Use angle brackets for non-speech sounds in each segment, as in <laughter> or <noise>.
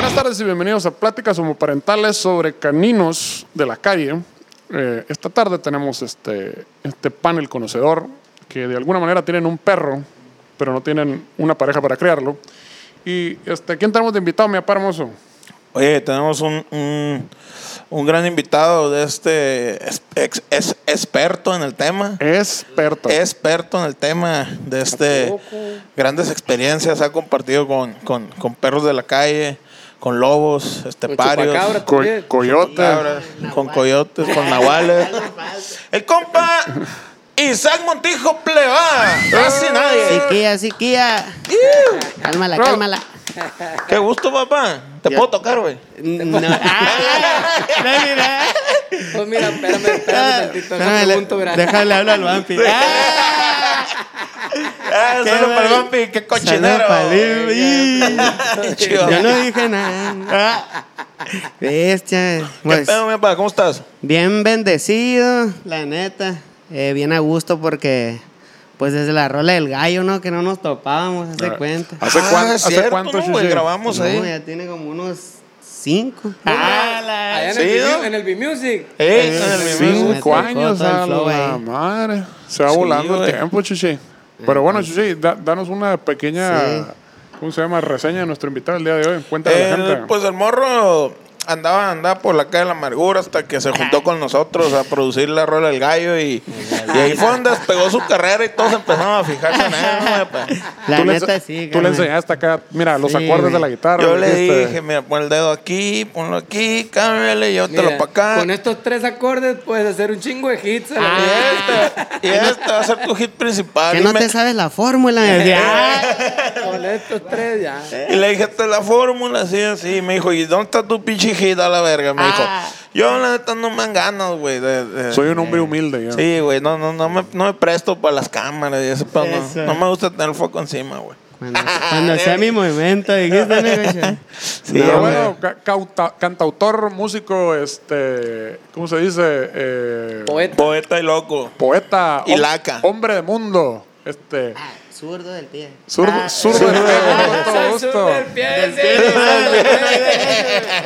Buenas tardes y bienvenidos a Pláticas homoparentales sobre caninos de la calle. Eh, esta tarde tenemos este, este panel conocedor que de alguna manera tienen un perro, pero no tienen una pareja para criarlo. Y este, ¿quién tenemos de invitado, mi papá hermoso? Oye, tenemos un, un, un gran invitado de este es, ex- es- experto en el tema. Experto. Experto en el tema de este grandes experiencias ha compartido con, con, con perros de la calle, con lobos, este Con parios, chupacabra Co- también. coyote. cabras, con coyotes, con nahuales. <laughs> El compa Isaac Montijo Pleba. Casi nadie. Siquilla, siquilla. Cálmala, Bro. cálmala. Qué gusto, papá. Te puedo tocar, güey. No. <laughs> <laughs> Ah. Pues mira, espérame, espérame tantito. Espérame, Déjame. Déjale hablar al vampi. <laughs> Ah, Ah, solo para el vampi, qué cochinero. Yo no dije nada. Ah. <laughs> Bestia. ¿Qué Pues, pedo, mi papá? ¿Cómo estás? bien bendecido, la neta. Eh, bien a gusto porque, pues desde la rola del gallo, ¿no? Que no nos topábamos, hace Ah, cuenta. ¿Hace, Ah, cuán- es hace cierto, cuánto, ¿no, güey? Shishi? Grabamos No, ahí. ya tiene como unos cinco. Allá en ¿Sí, el, en el B-Music. Cinco años a flow la madre. Se va Sí, volando güey. el tiempo, Chichi. Pero bueno, Chichi, da- danos una pequeña, Sí. ¿cómo se llama? Reseña de nuestro invitado el día de hoy. Cuéntale a la El- gente. pues el morro andaba, andaba por la calle de la amargura hasta que se juntó con nosotros a producir la rola del gallo y, y ahí fue donde despegó su carrera y todos empezamos a fijarse en él. La Tú le neta ense- sí. Tú le enseñaste acá, mira, los Sí, acordes de güey. la guitarra. Yo le dijiste. dije, mira, pon el dedo aquí, ponlo aquí, cámbiale, llévatelo para acá. Con estos tres acordes puedes hacer un chingo de hits. Ah. Y este, y este va a ser tu hit principal. Que Y no me- te sabes la fórmula. <laughs> Con estos tres ya. Y le dije, esta es la fórmula, así, así. Me dijo, ¿y dónde está tu pinche hit a la verga? Me dijo, Ah. yo la neta no me dan ganas, güey. de- de- Soy un hombre humilde. yo. Sí, güey, no, no, no, me, no me presto para las cámaras y eso, pero no, Eso. no me gusta tener el foco encima, güey. Cuando, cuando sea mi movimiento, dijiste, ¿no, güey? <laughs> Sí, Pero güey. bueno, ca- cantautor, músico, este, ¿cómo se dice? Eh, Poeta. Poeta y loco. poeta. Y hom- laca. Hombre de mundo. Este, Ah, Zurdo del pie. zurdo, Ah, zurdo del pie, con todo gusto. sur del pie, Del sí, pie.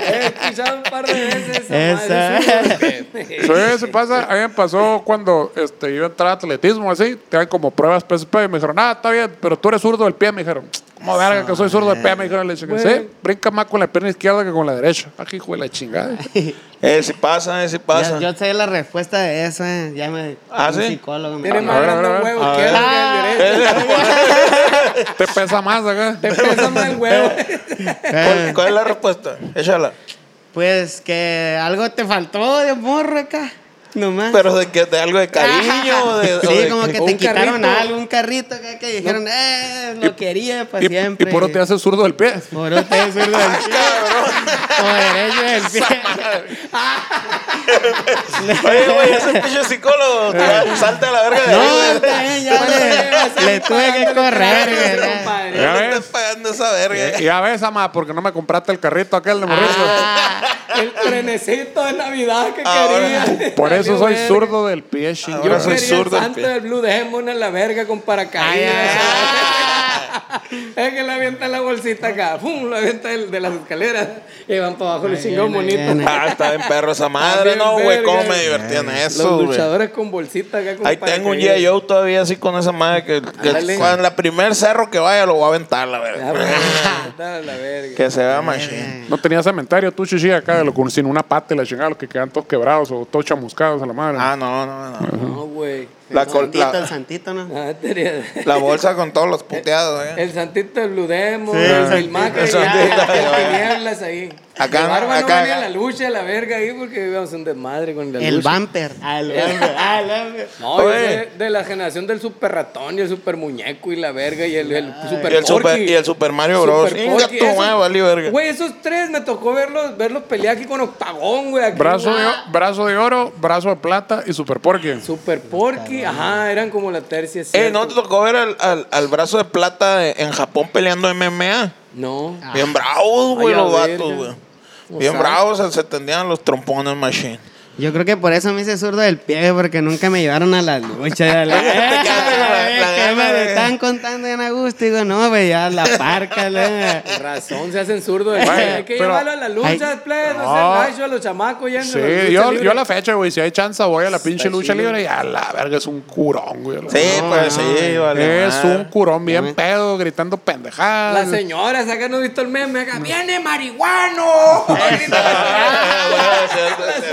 He escuchado un par de veces esa. Pie. Sí, eso pasa. A mí me pasó cuando este, iba a entrar a atletismo, así. Te dan como pruebas PSP. Y me dijeron, ah, está bien, pero tú eres zurdo del pie. Me dijeron, ¿cómo verga que soy zurdo del pie? Me dijeron, le dije, sí, brinca más con la pierna izquierda que con la derecha. Aquí, hijo de la chingada. <laughs> Eh, si pasa, eh, si pasa. Yo, yo sé la respuesta de eso, eh. Ya me. ¿Ah, un sí? psicólogo me Tiene más grande ver. huevo A izquierdo ver. que el derecho. <laughs> Te pesa más acá. <laughs> Te pesa más el huevo. ¿Cuál, cuál es la respuesta? Échala. Pues que algo te faltó de morro acá. Nomás. Pero de, que, de algo de cariño o de, Sí, de- como que te un quitaron carrito. algo, un carrito acá que dijeron, eh, lo quería para Y, siempre. y por te haces zurdo del pie. Por te haces zurdo del pie. O derecho del pie. Oye, güey, ese pinche psicólogo. <laughs> te- Salta a la verga de No, ahí, bien, ya le, le tuve que correr, güey. Pagando esa verga. Y a veces, ama, porque no me compraste el carrito aquel de morrito. Ah, El trenecito de Navidad que Ahora, quería. Por eso soy verga. zurdo del pie, chingón. Yo soy zurdo el del santo pie. del Blue Demon en la verga con paracaídas. es que le avienta la bolsita acá, pum, lo avienta del- de, las escaleras y van para abajo los bonitos. viene. Ah, está bien perro esa madre, ¿no, güey? ¿Cómo me divertí en eso, Los luchadores con bolsita acá con Ahí tengo un. G.I. Joe todavía así con esa madre que, que cuando la primer cerro que vaya lo voy a aventar, la Ah, bueno, la verga. que se vea machine. No tenía cementerio, tú, chichi, acá, lo- con- sin una pata y la chingada, los que quedan todos quebrados o todos chamuscados a la madre. Ah, no, no, no. No, güey. La, el santito, la- el santito, ¿no? Ah, <laughs> la bolsa con todos los puteados, ¿eh? El santito del Blue Demon, Sí, el el santito. Maca El <laughs> el tinieblas ahí. Acá, El barba no acá- venía la lucha, la verga ahí, porque íbamos un desmadre con la El lucha. bumper. Ah, el <laughs> bumper. Ah, el bumper. No, yo de la generación del super ratón y el super muñeco y la verga y el, el super y el super, y el Super Mario Bros. Verga. Güey, esos tres me tocó verlos, verlos pelear aquí con Octagón, güey. Brazo de, brazo de oro, brazo de plata y super porky. Super Porky, ajá, eran como la tercia. Eh. ¿no te tocó ver al, al, al brazo de plata en Japón peleando MMA? No. Bien bravos, güey, los vatos, güey. Bien bravos, se, se tendían los trompones machine. Yo creo que por eso me hice zurdo del pie, porque nunca me llevaron a la lucha. Ya la- quedaste con la- la que gana me están contando en Augusto. Digo, no, güey, ya la parca. la- <laughs> Razón, se hacen zurdos. del Güey, pie. Hay que pero- llevarlo a la lucha, Ay. plebe, no gachos a los chamacos ya en Sí, yo, yo a la fecha, güey, si hay chance voy a la pinche lucha libre y a la verga es un curón, güey. Sí, pues sí, vale. es un curón bien pedo, gritando pendejadas. La señora, acá no he visto el meme acá. ¡Viene marihuano! <laughs> <laughs> la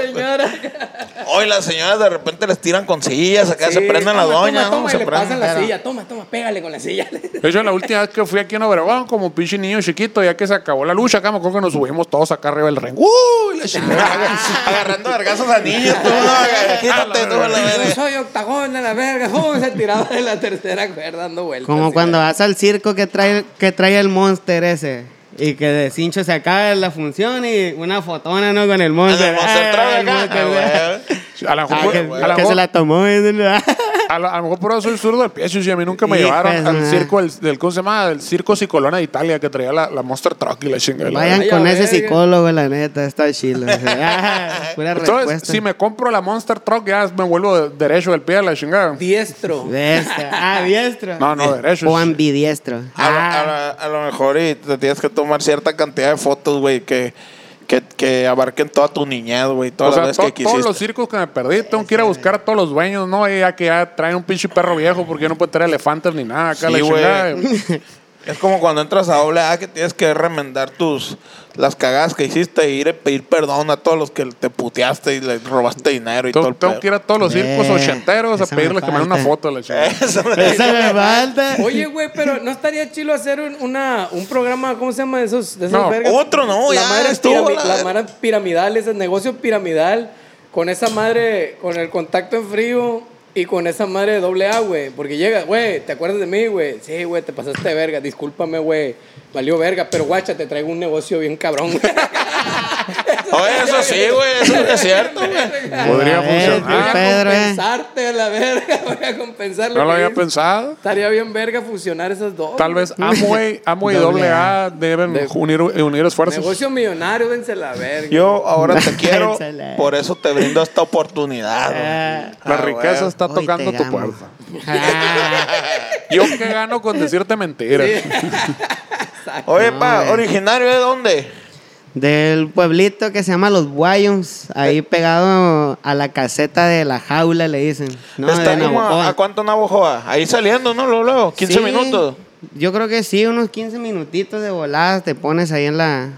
señora. <laughs> Hoy las señoras de repente les tiran con sillas, acá Sí, se prenden la toma, doña, toma, ¿no? toma, Se le prenden. pasan la pero- silla. Toma, toma, pégale con la silla. De hecho, la última vez que fui aquí en Obregón, como pinche niño chiquito, ya que se acabó la lucha, acá me acuerdo que nos subimos todos acá arriba del ring. ¡Uy! La chingada. <laughs> Agarrando vergazos a niños, tú, no, quítate tú la Yo verga. soy octagón de la verga. ¡Pum! Se tiraba de la tercera cuerda dando vueltas. Como cuando vas al circo que trae, que trae el monster ese. Y que de cincho se acaba la función y una fotona, ¿no? Con el monster. El monster el acá. Ah. A lo Ah, mejor, que, se la tomó. A lo- a lo mejor por eso soy zurdo del pie, sí, a mí nunca me llevaron de su al circo del, del- ¿cómo se llama? Del circo Cicolona de Italia que traía la, la Monster Truck y la chingada. Vayan Ay, con ese psicólogo, la neta, está chido. <laughs> Ah, Entonces, respuesta. si me compro la Monster Truck, ya me vuelvo de- derecho del pie a la chingada. Diestro. Diestro. Ah, diestro. No, no, derecho. O ambidiestro. A, lo- Ah, a lo- a lo mejor y te tienes que tomar cierta cantidad de fotos, güey, que, que, que abarquen toda tu niñez, güey, O todas sea, las to- que todos quisiste. los circos que me perdí, tengo que ir a buscar a todos los dueños, ¿no? Y ya que ya traen un pinche perro viejo porque ya no puede traer elefantes ni nada acá Sí, la. <laughs> Es como cuando entras a doble A que tienes que remendar tus las cagadas que hiciste e ir a pedir perdón a todos los que te puteaste y le robaste dinero y todo Tengo, el tengo pedo. que ir a todos los circos Eh, ochenteros a esa me pedirles que me den una foto de la <laughs> chingada. Eso, Esa me falta. Oye, güey, pero ¿no estaría chilo hacer un, una, un programa, ¿cómo se llama? De esos, de esos No, vergas? otro no, la ya madre estuvo, pirami- la la madre piramidal, ese negocio piramidal, con esa madre, con el contacto en frío y con esa madre de doble A, güey. Porque llega, güey, ¿te acuerdas de mí, güey? Sí, güey, te pasaste de verga, discúlpame, güey. Valió verga, pero guacha, te traigo un negocio bien cabrón, güey. <laughs> Oye, eso sí, güey, eso es cierto, güey. Podría A funcionar. Voy a Pedro, eh. compensarte a la verga, <laughs> voy a compensar lo No lo había pensado. Estaría bien verga fusionar esas dos. Tal vez Amway, Amway y Doble AA deben De- unir, unir esfuerzos. Negocio millonario, dense la verga. Yo ahora te <laughs> quiero, por eso te brindo esta oportunidad. güey. Ah, La Ah, riqueza güey. Está Hoy tocando tu puerta. <laughs> Yo que gano con decirte mentiras. <laughs> Oye, No, pa. ¿originario de dónde? del pueblito que se llama Los Guayons, ahí pegado a la caseta de la jaula, le dicen. No, Está de como a. ¿a cuánto Navajoa? Ahí saliendo, ¿no? Luego, luego, 15 Sí, minutos. Yo creo que sí, unos 15 minutitos de volada te pones ahí en la...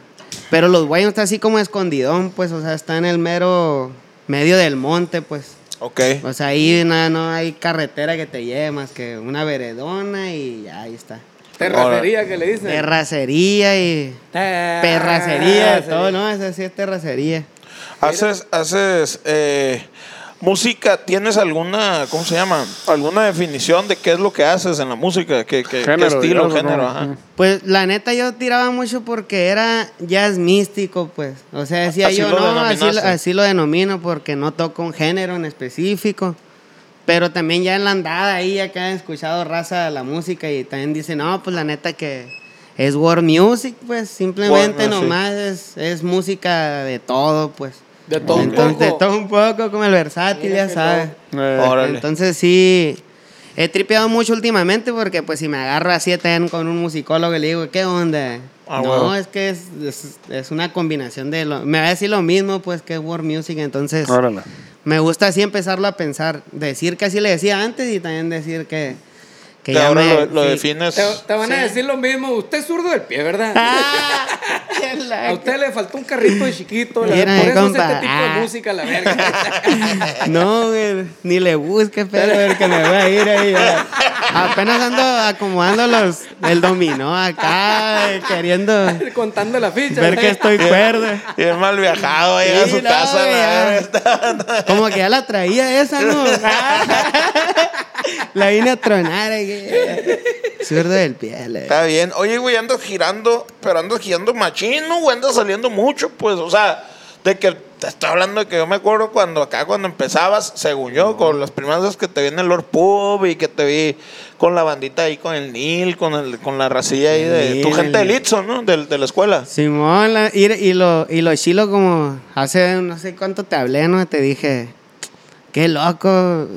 Pero Los Guayons está así como escondidón, pues, o sea, está en el mero medio del monte, pues. Ok. O sea, ahí no, no hay carretera que te lleve más que una veredona y ya, ahí está. Terracería que le dicen. Terracería y perracería, todo, ¿no? Esa sí es terracería. Haces, haces eh, música, ¿tienes alguna, ¿cómo se llama? ¿Alguna definición de qué es lo que haces en la música? ¿Qué, qué- qué Género, estilo, digamos, género? ¿no? Ajá. Pues la neta yo tiraba mucho porque era jazz místico, pues. O sea, decía Así yo, lo no, así, así lo denomino porque no toco un género en específico. Pero también ya en la andada ahí acá he escuchado raza la música y también dicen, no, pues la neta que es world music, pues simplemente World music. nomás es, es música de todo, pues. De todo un Entonces, de poco. todo un poco, como el versátil, Mira ya sabes. Eh. Entonces sí, he tripeado mucho últimamente porque pues si me agarro así también con un musicólogo y le digo, ¿qué onda? Ah, no, huevo. es que es, es, es una combinación de... Lo, me va a decir lo mismo pues que es world music, entonces Órale. me gusta así empezarlo a pensar, decir que así le decía antes y también decir que... Que Que ahora me- lo, lo sí. defines. Te, te van a Sí. decir lo mismo. Usted es zurdo del pie, ¿verdad? Ah, <laughs> <laughs> A usted le faltó un carrito de chiquito. la- Mira, por eso compa. es este tipo Ah. de música, la verga. <laughs> No, güey, ni le busques, pero ver que me voy a ir ahí. ya. Apenas ando acomodando los, el dominó acá, eh, queriendo Contando la ficha. ver que estoy cuerdo. Y es mal viajado, llega a Sí, su no, casa. güey, la. Como que ya la traía esa, ¿no? <laughs> La vine a tronar. aquí. Zurdo del pie. la- Está bien. Oye, güey, andas girando, pero andas girando machino, güey, andas saliendo mucho, pues, o sea, de que te estoy hablando de que yo me acuerdo cuando acá, cuando empezabas, según yo, con las primeras veces que te vi en el Lord Pub y que te vi con la bandita ahí, con el Nil, con, el, con la racilla ahí de tu gente de. Litson, ¿no? De, de la escuela. Simón, la- y, y lo, y lo chilo como hace no sé cuánto te hablé, ¿no? Te dije, qué loco.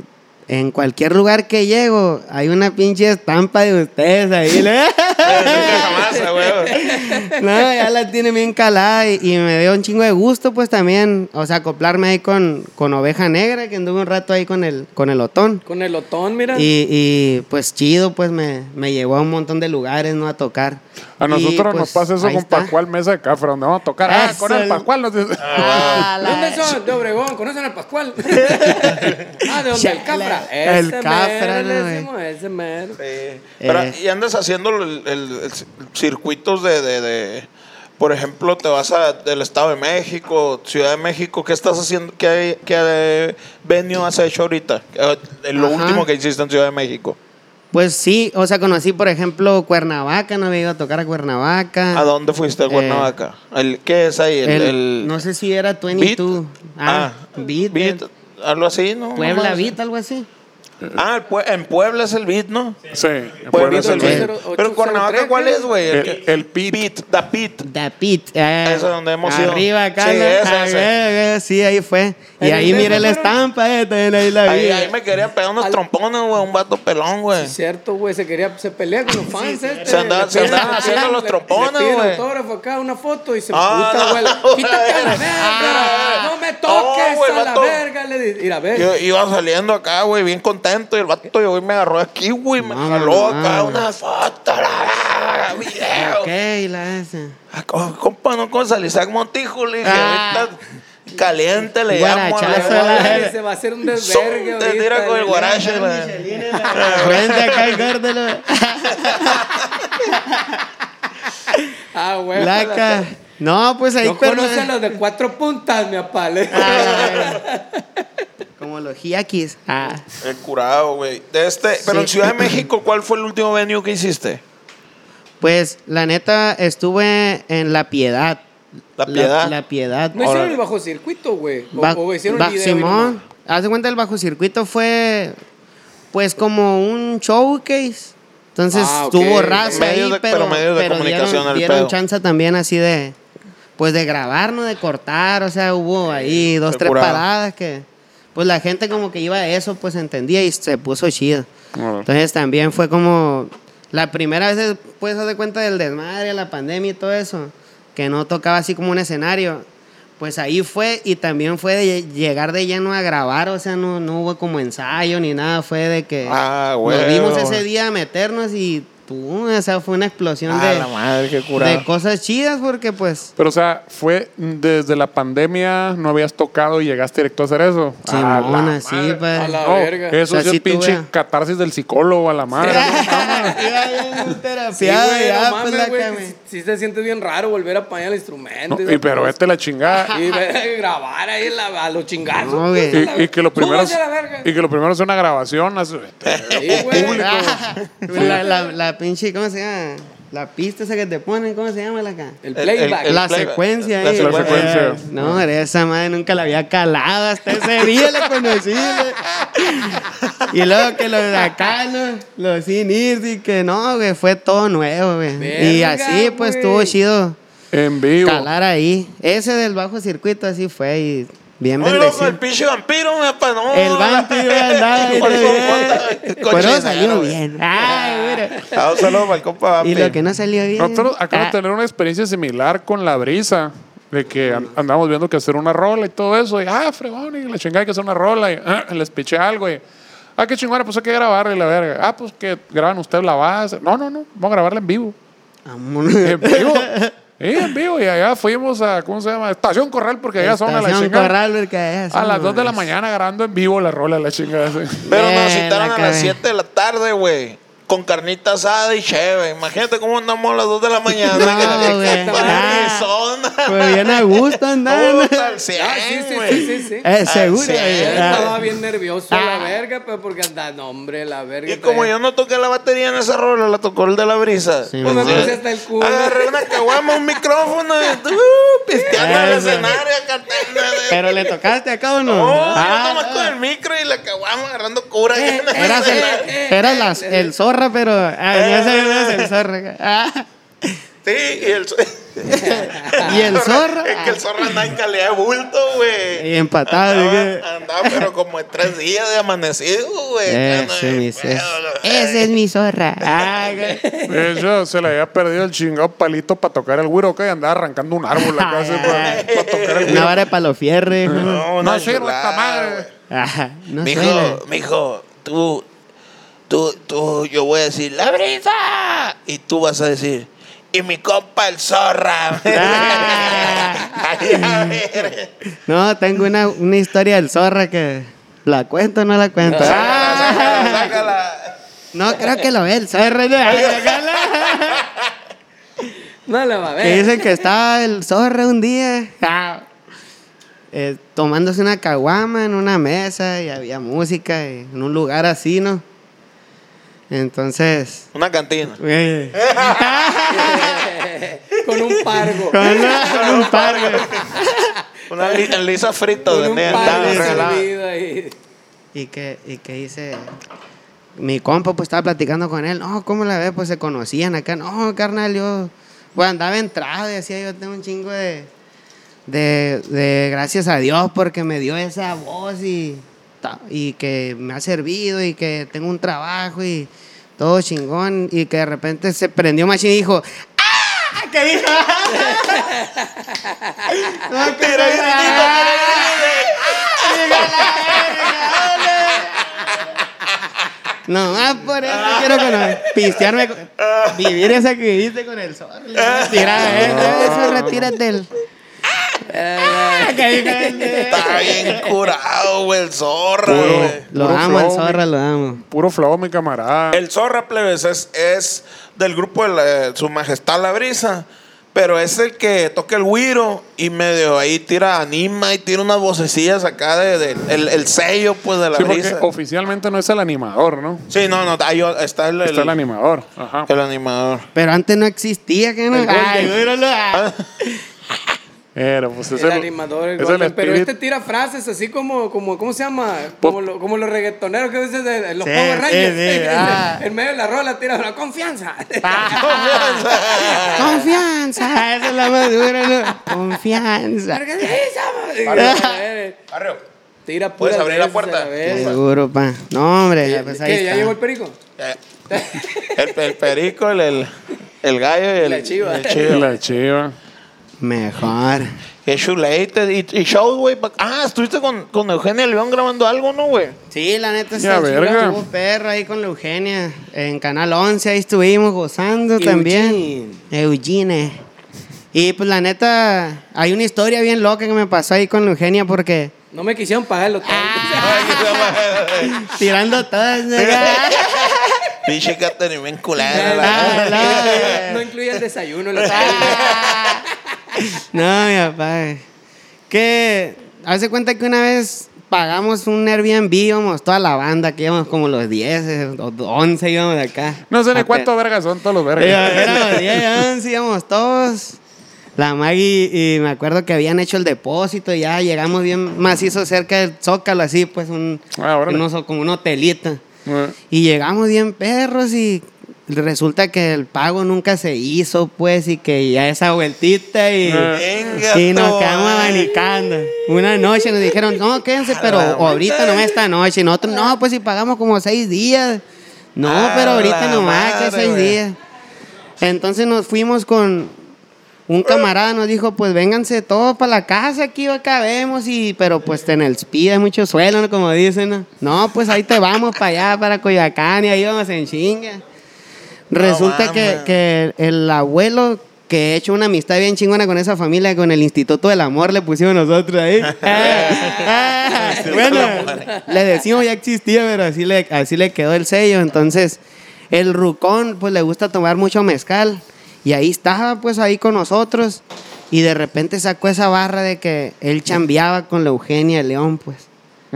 En cualquier lugar que llego, hay una pinche estampa de ustedes ahí. <laughs> ¿no? Nunca jamás, güey. No, ya la tiene bien calada y, y me dio un chingo de gusto, pues también, o sea, acoplarme ahí con, con Oveja Negra, que anduve un rato ahí con el, con el Otón. Con el otón, mira. Y, y, pues chido, pues me, me llevó a un montón de lugares, ¿no? A tocar. A Y, nosotros nos pues, pasa eso con está. Pascual Mesa de Cafra, donde vamos a tocar. Ah, con el Pascual nos dice. Ah, ¿De <laughs> dónde son? De Obregón. ¿Conocen al Pascual? <laughs> ah, ¿de dónde? El Cafra. El Ese Cafra, mero, ese mero. Sí. Pero, Eh. y andas haciendo el, el- el circuitos de, de, de- por ejemplo, te vas a, del Estado de México, Ciudad de México, ¿qué estás haciendo? ¿Qué, qué venue has hecho ahorita? Eh, Lo Ajá. último que hiciste en Ciudad de México. Pues sí, o sea, conocí, por ejemplo, Cuernavaca, no había ido a tocar a Cuernavaca. ¿A dónde fuiste a Eh, Cuernavaca? El, ¿Qué es ahí? El, El- el no sé si era 22. Ah, Beat. Beat, algo así, ¿no? Puebla. Beat, algo así. Ah, en Puebla es el beat, ¿no? Sí, en Puebla Puebla es el beat. Pero en Cuernavaca, ¿cuál es, güey? El- pit. Beat, the pit. Da Pit. eh, Ese es donde hemos ido. Arriba acá. Sí, ¿no? ese, Ah, ese. sí, ahí fue. Y ¿En ahí mire la estampa, eh, ahí la. Ahí, ahí me quería pegar unos Al- trompones, güey, un vato pelón, güey. Es cierto, güey, se quería, se pelea con los fans, este. Se andaba- le andaban le haciendo los le- trompones, le piden güey. autógrafo acá, una foto y se Ah, no, güey. güey. Quítate a la <laughs> verga, Ah. no me toques No, güey, a la verga, le dice. Mira, ve. Yo iba saliendo acá, güey, bien contento. Y el vato llegó y me agarró aquí, güey. Me jaló acá una foto, la verga, video. Ok, la esa. Ah, co- Compa, no con Salisac Montijo, le dije, Ah. ahorita caliente le llamo. a se va a hacer un desvergue te tira con el guarache, güey. Frente <laughs> acá el gordo. lo- <laughs> Ah, güey. Laca. No, pues ahí No cuerno- conoce los de cuatro puntas, mi apale. <laughs> La los hiakis. Ah. El curado, güey. De este, pero en. Ciudad de México, ¿cuál fue el último venue que hiciste? Pues la neta estuve en La Piedad. La Piedad. La, Piedad. No hicieron el bajo circuito, güey. O, Ba- o hicieron ba- el video. Simón, haz de cuenta el bajo circuito fue pues como un showcase. Entonces Ah, tuvo raza Medios ahí, de- pero, pero medios de pero comunicación dieron, al dieron pedo. chance también así de pues de grabar, no de cortar, o sea, hubo ahí dos, tres paradas que pues la gente como que iba a eso, pues entendía y se puso chido. Órale. Entonces también fue como la primera vez, pues, de cuenta del desmadre, la pandemia y todo eso, que no tocaba así como un escenario. Pues ahí fue y también fue de llegar de lleno a grabar, o sea, no, no hubo como ensayo ni nada, fue de que Ah, nos huevo. vimos ese día a meternos y tú, o sea, fue una explosión Ah, de, la madre, qué curado. de cosas chidas porque pues... Pero, o sea, fue desde la pandemia, no habías tocado y llegaste directo a hacer eso. A la madre. pues. A la No, verga. eso O sea, es sí pinche tuve- catarsis del psicólogo a la madre. <laughs> Iba bien Sí, terapiado, güey, ya, no pues, mames, la güey. Si se siente bien raro volver a apañar el instrumento. No, y y pero vete la chingada. <laughs> Y grabar ahí la- a los chingazos. No, güey. pues, la- Y, y que lo primero y que lo primero sea una grabación Sí, güey. <laughs> La, la, la pinche, ¿cómo se llama? La pista esa que te ponen, ¿cómo se llama la acá? El playback. el- la playback. secuencia La ahí. secuencia. Eh, No, esa madre nunca la había calado. Hasta ese día la conocí. güey. y luego que los de acá, ¿no? los sin ir, y que no, güey, fue todo nuevo, güey. Y así, pues, estuvo chido en vivo. calar ahí. Ese del bajo circuito así fue y bien Oye, loco, el pinche vampiro, me pa, no. El vampiro <laughs> andaba Pero salió bien. Ay, mira. Ah, un saludo para el compa Y Vampi. lo que no salió bien. Nosotros acabamos ah, de tener una experiencia similar con la brisa. De que an- andamos viendo que hacer una rola y todo eso. Y, ah, fregón, y la chingada hay que hacer una rola. Y ah, les piché algo. Y, ah, qué chingona, pues hay que grabarla y la verga. Ah, pues que graban ustedes la base. No, no, no, vamos a grabarla en vivo. vámonos. En vivo. <laughs> Eh, en vivo, y allá fuimos a, ¿cómo se llama? Estación Corral, porque allá son a la Estación chingada. Corral, porque allá A las son 2 de la mañana grabando en vivo la rola, la chingada. Pero nos citaron la a las cagué. 7 de la tarde, güey. Con carnita asada y cheve. Imagínate cómo andamos a las 2 de la mañana. No, <laughs> güey. Con Ah. Arizona. Pues bien a gusto <laughs> al 100, Ah, sí, sí, güey. sí, sí, sí. Eh, seguro. sí. eh, ah. estaba bien nervioso la Ah. verga, pero porque anda, no, hombre, la verga. Y como yo no toqué la batería en esa rola, la tocó el de la brisa. Sí, Pues me Sí. puse hasta el culo. Agarré una caguama, un micrófono y uh, pisteando en el Eso. escenario, cantando. Pero le tocaste acá o no? No, Ah, yo nomás con el micro y la caguama agarrando cura. Eh, en el Eras el, escenario. Zorra, pero. Ah, ya sabes, el zorra. Ah, Sí, y el, <laughs> ¿Y el <laughs> zorro? Es que el zorro anda en calidad de bulto, güey. Y empatado. ¿de qué? Andaba, andaba, pero como en tres días de amanecido, güey. Ese, no es mi zorra. Ah, güey. De hecho, se le había perdido el chingado palito para tocar el güiro, que andaba arrancando un árbol acá así, para, para tocar el Una güiro. vara de palo fierre. No, una No sirve esta madre. güey. Ajá, no mijo, mijo, tú, tú, tú, yo voy a decir, ¡la brisa! Y tú vas a decir, y mi compa el zorra. Ah. <laughs> <laughs> No, tengo una, una historia del zorra que. ¿La cuento o no la cuento? Sácala, sácala, Ah. sácala. No, creo que lo ve el zorra. <laughs> ¿no? No la va a Que ver. dicen que estaba el zorra un día eh, tomándose una caguama en una mesa y había música y en un lugar así, ¿no? Entonces, Una cantina. eh, <laughs> Con un pargo. con, una- con un par, güey. <laughs> Una li- en lisa pargo regalada. servido ahí. y que, y que dice, mi compa pues estaba platicando con él, no, ¿cómo la ves? Pues se conocían acá, no, carnal, yo, pues andaba entrado y decía, yo tengo un chingo de, de, de gracias a Dios porque me dio esa voz y, ta- y que me ha servido y que tengo un trabajo y todo chingón y que de repente se prendió machín y dijo, ¡ah! ¿Qué dijo? <laughs> no, que No, más por eso quiero conocer, pistearme, con- vivir esa que viviste con el sol. Tira, eso, retírate el. Ah. Está bien curado, güey, el zorra, Puro. güey. Lo Puro amo, el zorra, lo amo. Puro flow, mi camarada. El zorra, plebes, es, es del grupo de la- Su Majestad la Brisa. Pero es el que toca el güiro y medio ahí tira, anima y tira unas vocecillas acá de, de- el, el sello, pues, de la Sí, porque brisa. oficialmente no es el animador, ¿no? Sí, no, no, ahí está el, el- Está el animador. Ajá. el animador. Pero antes no existía, que no. Ay, míralo. ah. <laughs> Pero, pues es El el, animador, el es el pero este tira frases así como, como ¿cómo se llama? Como, lo- como los reggaetoneros que dicen de, de los Sí, Power Rangers. sí, <laughs> ah. En medio de la rola tira la confianza. <laughs> Confianza, <laughs> esa es la más dura, ¿no? Confianza. Barrio. Tira ¿Puedes abrir la puerta? la. Seguro, pa. No, hombre, ya, pues ahí ¿Qué, ¿Ya está. llegó el perico? El, el perico, el, el, el gallo y el, La chiva. el chivo. La chiva. Mejor. Qué chulete. Y, y shows, güey. pa- Ah, estuviste con, con Eugenia León grabando algo, ¿no, güey? Sí, la neta chula. Estuvo perro ahí con la Eugenia. En Canal 11 ahí estuvimos gozando también. Eugene. Y pues la neta, hay una historia bien loca que me pasó ahí con la Eugenia porque No me quisieron pagar el hotel. <laughs> tirando todas. ¿no? Pinche Catherine bien culera. Ah, la- no, no incluye el desayuno. el <laughs> hotel. <laughs> No, mi papá. Que hace cuenta que una vez pagamos un Airbnb, íbamos toda la banda, que íbamos como los 10, eh, o 11 íbamos de acá. No sé ni cuántos vergas son todos los vergas. Éramos 10, 11, íbamos todos. La Maggie, y me acuerdo que habían hecho el depósito, y ya llegamos bien macizo cerca del Zócalo, así, pues, un, Ah, unos- como un hotelito. Eh, Y llegamos bien perros y resulta que el pago nunca se hizo, pues, y que ya esa vueltita y, Venga, y nos quedamos abanicando. Una noche nos dijeron, no, quédense, pero ahorita nomás esta noche. Y nosotros, no, pues si pagamos como seis días. No, A pero ahorita nomás, que madre, seis güey. días. Entonces nos fuimos con un camarada, nos dijo, pues vénganse todos para la casa, aquí cabemos, y, pero pues en el SPI hay mucho suelo, ¿no? como dicen. ¿no? No, pues ahí te vamos para allá, para Coyoacán, y ahí vamos en chinga. Resulta que, que el abuelo que he hecho una amistad bien chingona con esa familia, con el Instituto del Amor, le pusimos nosotros ahí. <laughs> Ah, bueno, le decimos ya existía, pero así le, así le quedó el sello. Entonces, el Rucón, pues le gusta tomar mucho mezcal. Y ahí estaba, pues ahí con nosotros. Y de repente sacó esa barra de que él chambeaba con la Eugenia León, pues.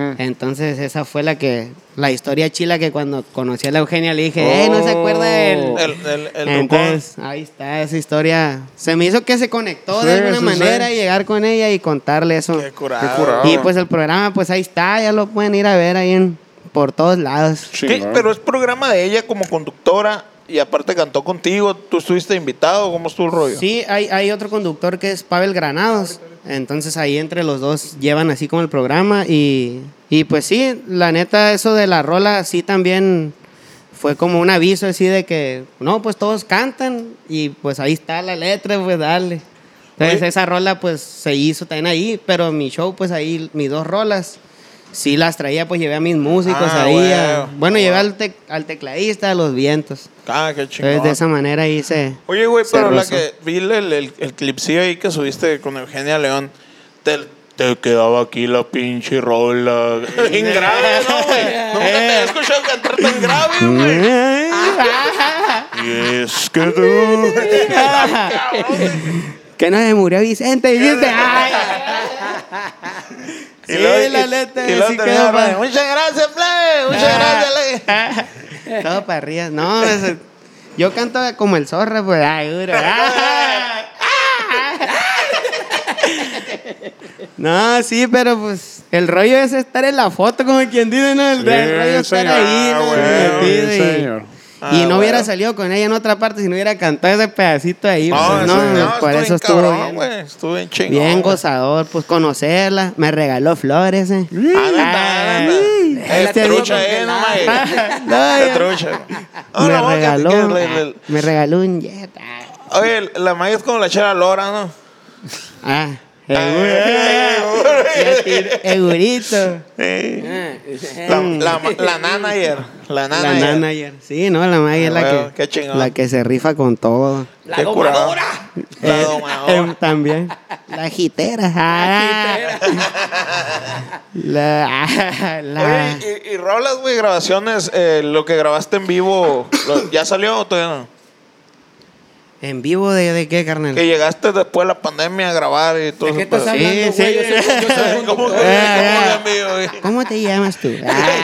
Mm. Entonces esa fue la que, la historia chila que cuando conocí a la Eugenia le dije, ¡eh, no se acuerda de él! El, el, el Entonces, ahí está esa historia. Se me hizo que se conectó de Sí, alguna sí, manera sí. y llegar con ella y contarle eso. Qué curado. Qué curado. Y pues el programa, pues ahí está, ya lo pueden ir a ver ahí en, por todos lados. ¿Qué? Chingón. Pero es programa de ella como conductora y aparte cantó contigo. ¿Tú estuviste invitado? ¿Cómo estuvo el rollo? Sí, hay, hay otro conductor que es Pavel Granados. Entonces ahí entre los dos llevan así como el programa. Y, y pues sí, la neta, eso de la rola sí también fue como un aviso así de que, no, pues todos cantan y pues ahí está la letra, pues dale. Entonces Oye. esa rola pues se hizo también ahí, pero mi show pues ahí, mis dos rolas, sí las traía, pues llevé a mis músicos Ah, ahí. a- bueno, llevé al, tec- al tecladista, a los vientos. Ah, qué chingón. Entonces de esa manera se... Oye, güey, pero la que vi el, el, el clipcillo ahí que subiste con Eugenia León, te, te quedaba aquí la pinche rola. <laughs> Bien grave, ¿no, güey? <laughs> Nunca te había escuchado cantar tan grave, güey. <laughs> Y es que tú. Que no se murió Vicente, dijiste. Ay. Y Sí, luego- la y- neta, y luego sí quedó la radio, pa- Muchas gracias, plebe. Muchas gracias, le. Todo para arriba. No, eso- yo canto como el zorro, pues. Ay, duro. Ah. No, sí, pero pues el rollo es estar en la foto, como quien dice, ¿no? El, Sí, el rollo es estar señor. ahí, Ah, ¿no? güey, sí, y- señor. Ah, y no hubiera salido con ella en otra parte si no hubiera cantado ese pedacito ahí. No, pues, no, no, por eso estuvo cabrón, bien. güey. Estuvo bien chingón. Bien gozador, pues conocerla. Me regaló flores, eh. Ah. Es este trucha, eh, no. <laughs> No, trucha. Me regaló, me regaló un jet. Ah, Oye, la magia es como la chera lora, ¿no? Ah. Segurito. Sí. Ah, La, la, la nanager. La La nanager. manager. Sí, no, la magia es la huevo, que, qué chingón. la que se rifa con todo. La Qué curado. domadora. La Eh, domadora. eh, también. La gitera. Ah, la, ah, <laughs> la- Oye, y, y rolas, güey, grabaciones, eh, lo que grabaste en vivo, lo- ¿ya salió o todavía no? ¿En vivo de, de qué, carnal? Que llegaste después de la pandemia a grabar y todo ¿De qué eso, estás hablando, Sí, sí. Yo soy- yo soy ¿Cómo Ah, cómo ah. güey? ¿Cómo te llamas tú? Ah,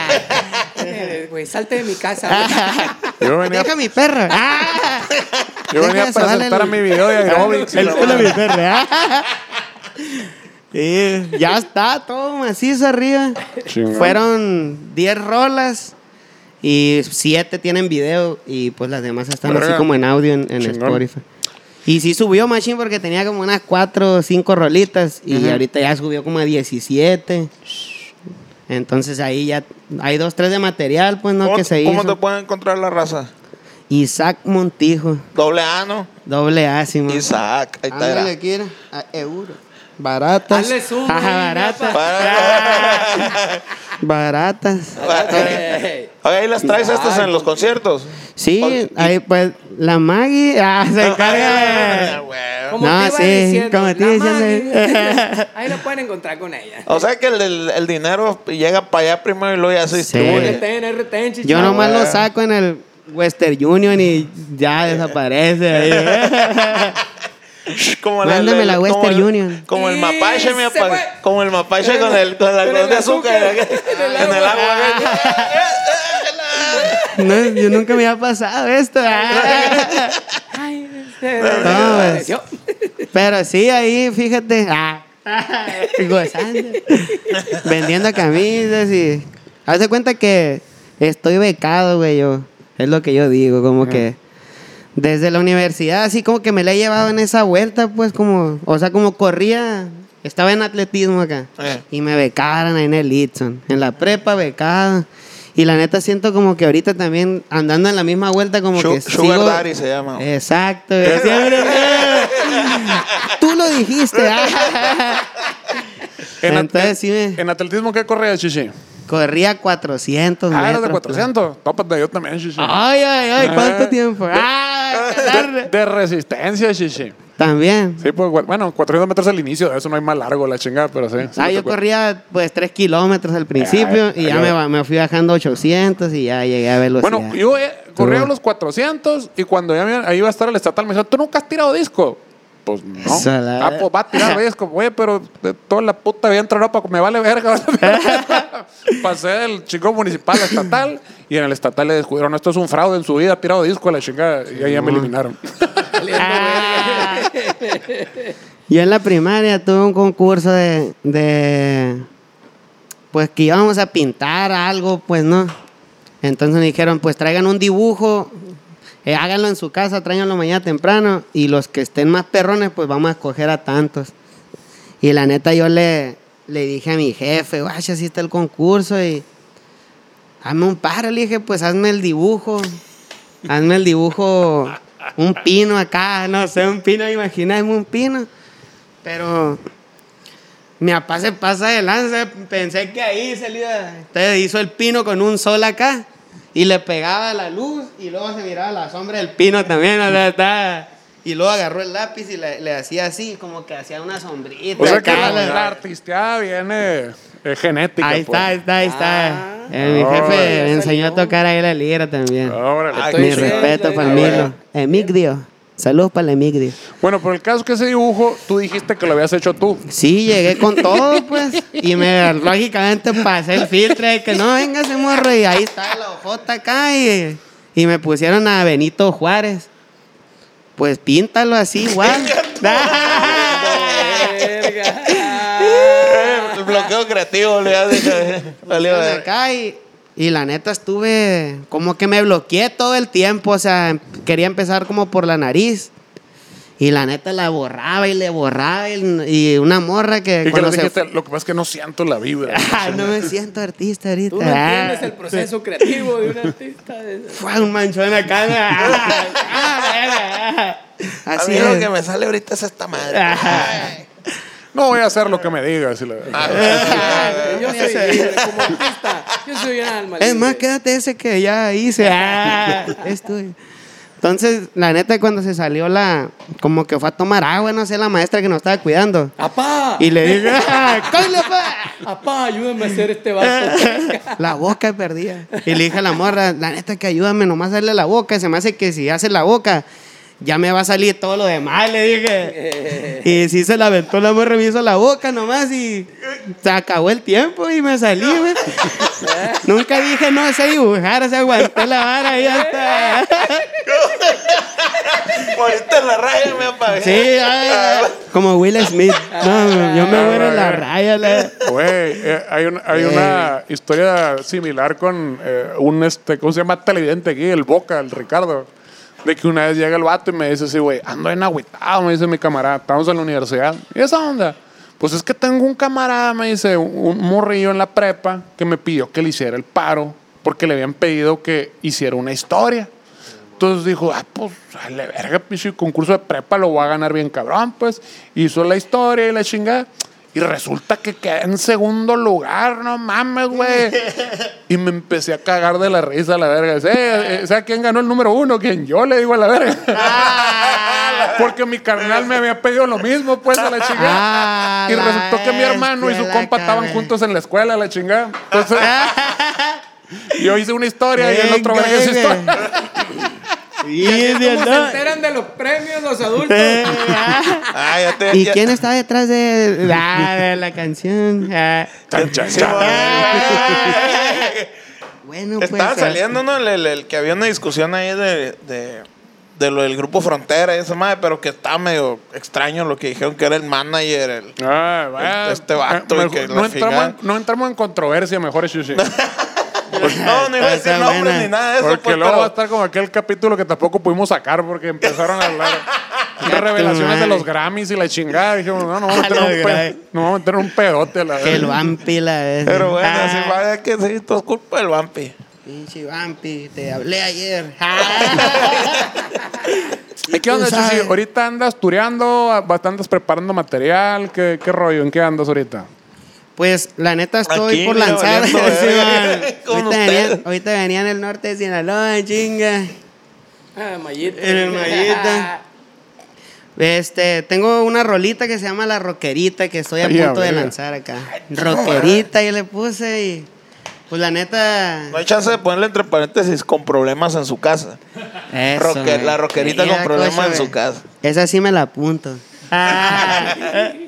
<laughs> Eh, Güey, salte de mi casa. ah, <laughs> Yo venía, deja mi perro. Ah, <laughs> yo venía a presentar a mi video de aerobics. y El culo de mi perro. Ah. Sí, ya está todo macizo arriba. Chingón. Fueron 10 rolas y 7 tienen video y pues las demás están así como en audio en. Spotify. Y sí subió Machine porque tenía como unas 4 o 5 rolitas y ahorita ya subió como a 17. Entonces ahí ya hay dos, tres de material, pues no ¿Cómo, que se cómo hizo. te pueden encontrar la raza? Isaac Montijo, Doble A, ¿no? doble A, sí, man. Isaac, ahí está. Ándale, quiera. Euro. Baratas. Hazle zoom, Ajá, baratas. <laughs> Baratas. Oye, ahí las traes estas en los conciertos. Sí, ahí pues la Maggie <laughs> ah, se encarga. Como No, te iba sí, diciendo, como te la iba diciendo. Maggie. Ahí lo pueden encontrar con ella. O sea que el, el- el dinero llega para allá primero y luego ya se Sí. distribuye. RTN, RTN. Yo nomás lo saco en el Western Union y ya <laughs> desaparece ahí. <laughs> Como Mándame la como Western el- Union. Como el mapache, mi apa-. Como el mapache con el con la <laughs> Con de azúcar. azúcar. <laughs> En el agua. No, yo nunca me había pasado esto. ah. No, pues. Pero sí, ahí, fíjate. Ah, gozando. Vendiendo camisas y. Haz de cuenta que estoy becado, güey, yo. Es lo que yo digo, como que. Desde la universidad, así como que me la he llevado en esa vuelta, pues, como. O sea, como corría. Estaba en atletismo acá. Eh. Y me becaron ahí en el Litson. En la prepa, becado. Y la neta siento como que ahorita también andando en la misma vuelta, como que. Sugar sigo- Daddy se llama. Exacto. Siempre- Tú lo dijiste. ah. En, at- Entonces sí me en atletismo, ¿qué corría, Chichi? Corría 400 Ah, eras de metros, 400. Tópate, yo también, pues. Ay, ay, ay, ¿cuánto Ah. tiempo? Ay, calar. De resistencia, chichi. También. Sí, pues bueno, 400 metros al inicio, de eso no hay más largo la chingada, pero sí. sí Ah, yo corría pues 3 kilómetros al principio y ya yo- me, fui bajando 800 y ya llegué a velocidad. Bueno, yo eh, corría Tú. los 400 y cuando ya me, ahí iba a estar el estatal me dijo, ¿tú nunca has tirado disco? Pues no. Salada. Ah, pues va a tirar disco, güey, pero de toda la puta vida entra Europa, me <laughs> vale verga. Pasé del chico municipal a estatal y en el estatal le descubrieron, esto es un fraude en su vida, ha tirado disco a la chingada y ahí ya me eliminaron. <laughs> Ah. Yo en la primaria tuve un concurso de, de, pues que íbamos a pintar algo, pues no. Entonces me dijeron, pues traigan un dibujo, eh, háganlo en su casa, tráiganlo mañana temprano y los que estén más perrones, pues vamos a escoger a tantos. Y la neta yo le, le dije a mi jefe, guacha, así está el concurso y hazme un paro, le dije, pues hazme el dibujo, hazme el dibujo, un pino acá, no sé, un pino, imaginadme un pino. Pero mi papá se pasa de lanza, pensé que ahí salía, entonces hizo el pino con un sol acá y le pegaba la luz y luego se miraba la sombra del pino también, o sea, estaba- y luego agarró el lápiz y le, le hacía así, como que hacía una sombrita. O sea que la, la- artisteada viene eh, genética. Ahí pues. está, ahí está, ahí está. Ah. Eh, mi Órale. jefe me enseñó a tocar ahí la lira también. Órale. Ah, Mi respeto para. Milo. Emigdio. Saludos para el Emigdio. Bueno, pero el caso es que ese dibujo, tú dijiste que lo habías hecho tú. Sí, llegué con <laughs> todo, pues. Y me, lógicamente, pasé el filtro de que no, venga ese morro. Y ahí está la hojota acá. Y, y me pusieron a Benito Juárez. Pues píntalo así igual. <laughs> <laughs> Eh, El bloqueo creativo, le ha dicho. Y la neta estuve como que me bloqueé todo el tiempo. O sea, em- quería empezar como por la nariz. Y la neta la borraba y le borraba. Y, y una morra que Y que cuando le se lo que pasa es que no siento la vibra. Ah, no me siento artista ahorita. Tú no entiendes Ah, el proceso creativo de un artista. Fue un manchón acá. <laughs> Ah, ah, A Así mí lo que me sale ahorita es esta madre. Ah. No voy a hacer lo que me digas. la- <laughs> Yo soy libre como artista. Yo soy un alma Es más, quédate ese que ya hice. <laughs> Ah, es tuyo. Entonces, la neta, cuando se salió la. Como que fue a tomar agua, no sé, la maestra que nos estaba cuidando. ¡Apá! Y le dije, ¡Ah, ¡Coile, pa! ¡Apá, ayúdame a hacer este vato! <laughs> La boca perdía. Y le dije a la morra, la neta que ayúdame nomás a darle la boca. Se me hace que si hace la boca, ya me va a salir todo lo demás, le dije. Y sí se la aventó la morra, me hizo la boca nomás y se acabó el tiempo y me salí, güey. Nunca dije no sé dibujar, se aguantó la vara y ya está. <laughs> Ahorita la raya me apagué. Sí, ay, como Will Smith. No, yo me muero en la raya. la- Güey, eh, hay, un- hay una historia similar con eh, un, este, ¿cómo se llama? Televidente aquí, el Boca, el Ricardo. De que una vez llega el vato y me dice así, güey, ando en agüitado, me dice mi camarada, estamos en la universidad. ¿Y esa onda? Pues es que tengo un camarada, me dice, un, morrillo en la prepa que me pidió que le hiciera el paro porque le habían pedido que hiciera una historia. Entonces dijo, ah, pues, dale verga, pinche concurso de prepa lo voy a ganar bien cabrón, pues. Hizo la historia y la chingada. Y resulta que quedé en segundo lugar, no mames, güey. <laughs> Y me empecé a cagar de la risa a la verga. "Eh, eh, ¿Sabes quién ganó el número uno? ¿Quién? Yo le digo a la verga. <laughs> Porque mi carnal me había pedido lo mismo, pues, a la chingada. Ah, y la resultó que mi hermano y su compa estaban juntos en la escuela, la chingada. Entonces, <laughs> yo hice una historia y el otro Venga, verga hizo historia. Sí, ¿Cómo Dios, se enteran de los premios los adultos? Ah, ya te. ¿Y ya- quién está detrás de, ah, <laughs> de la canción? Ah. Chan, chan, Sí, chan. güey. <laughs> Bueno, pues. Estaban ah, saliendo, ¿no? El, el- el que había una discusión ahí de, de, de lo del grupo Frontera y esa madre, pero que estaba medio extraño lo que dijeron que era el manager. El, Ah, bueno. Este vato Mejor- que no, entramos en, no entramos en controversia, mejor es sí. <laughs> no, no iba a decir nombres buena. ni nada de eso. Porque pues, luego pero- va a estar como aquel capítulo que tampoco pudimos sacar porque empezaron a hablar de revelaciones de los Grammys y la chingada. Dijimos, no, no vamos a A meter un, pe- no vamos a meter un pedote a la Que el vampi la vez. Pero bueno, Ah, así vaya que sí, todo es culpa del vampi. Pinche vampi, te hablé ayer. <laughs> ¿Y qué onda. Chuchi? Ahorita andas tureando, bastante andas preparando material. ¿Qué, ¿Qué rollo? ¿En qué andas ahorita? Pues la neta estoy Aquí, por lanzar. valiendo <laughs> Sí, <laughs> ahorita, ustedes. venía, ahorita venía en el norte de Sinaloa, chinga. Ah. En el mallita. Este, tengo una rolita que se llama La Roquerita que estoy a punto de lanzar acá. Roquerita, yo le puse y. Pues la neta. No hay chance de ponerle entre paréntesis con problemas en su casa. Eso, la roquerita Sí, con problemas cosa, en su casa. Esa sí me la apunto. Ah.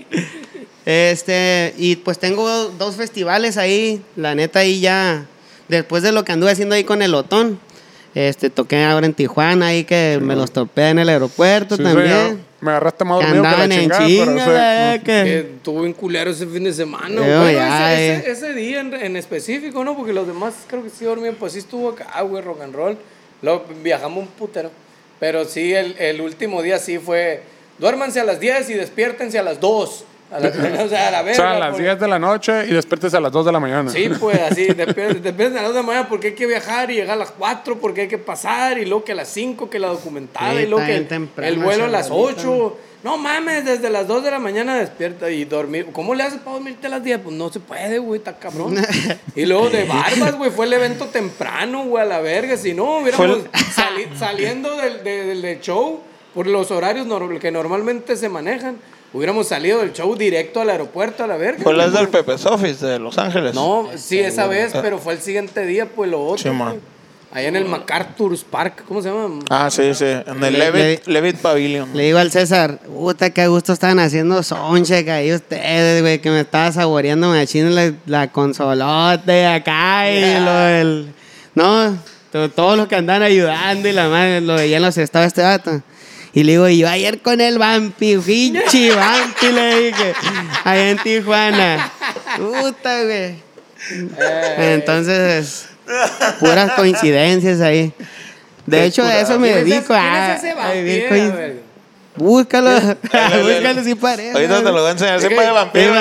<laughs> este, y pues tengo dos festivales ahí. La neta, ahí ya. Después de lo que anduve haciendo ahí con el Otón. Este, toqué ahora en Tijuana ahí que me los topé en el aeropuerto Sí, también. Me agarraste más Que dormido que la andaban en chingada, pero chinga, sí. Que Que- estuvo en culero ese fin de semana. Yo Bueno, ya, ese, eh. ese- ese día en, en específico, ¿no? Porque los demás creo que sí dormían. Pues sí estuvo acá, güey, rock and roll. Luego viajamos un putero. Pero sí, el, el último día sí fue. Duérmanse a las 10 y despiértense a las 2. A la, <laughs> o sea, a la O verga. sea, a las por- 10 de la noche y despiertes a las 2 de la mañana. Sí, pues <laughs> así, despierten a las 2 de la mañana porque hay que viajar y llegar a las 4 porque hay que pasar y luego que a las 5 que la documentada Sí, y luego que el, temprano el vuelo a las rolita. 8. No mames, desde las 2 de la mañana despierta y dormir. ¿Cómo le haces para dormirte a las 10? Pues no se puede, güey, está cabrón. <laughs> y luego de barbas, güey, fue el evento temprano, güey, a la verga. Si no, hubiéramos sali- saliendo del, del- del show por los horarios que normalmente se manejan. Hubiéramos salido del show directo al aeropuerto a la verga. Fue las del Pepe's Office de Los Ángeles. No, sí, esa vez, pero fue el siguiente día, pues lo otro. Sí, man. Allá en el MacArthur's Park, ¿cómo se llama? Ah, sí, sí. En el Le- Levitt, Levitt Pavilion. Le digo al César, puta, qué gusto estaban haciendo soncheck ahí ustedes, güey, que me estaba saboreando machín la, la consolote acá y lo del... No, to- todos los que andan ayudando y la madre, lo veía en los estados este vato. Y le digo, y yo ayer con el Vampi, pinche Vampi, le dije, allá en Tijuana. Puta, güey. Entonces, puras coincidencias ahí. De hecho, a eso me ¿Quién es ese- dedico quién a, es ese a vivir vampiro? Búscalo, <laughs> <laughs> búscalo si parece. Ahorita te lo voy a enseñar. Que- puede vampiro.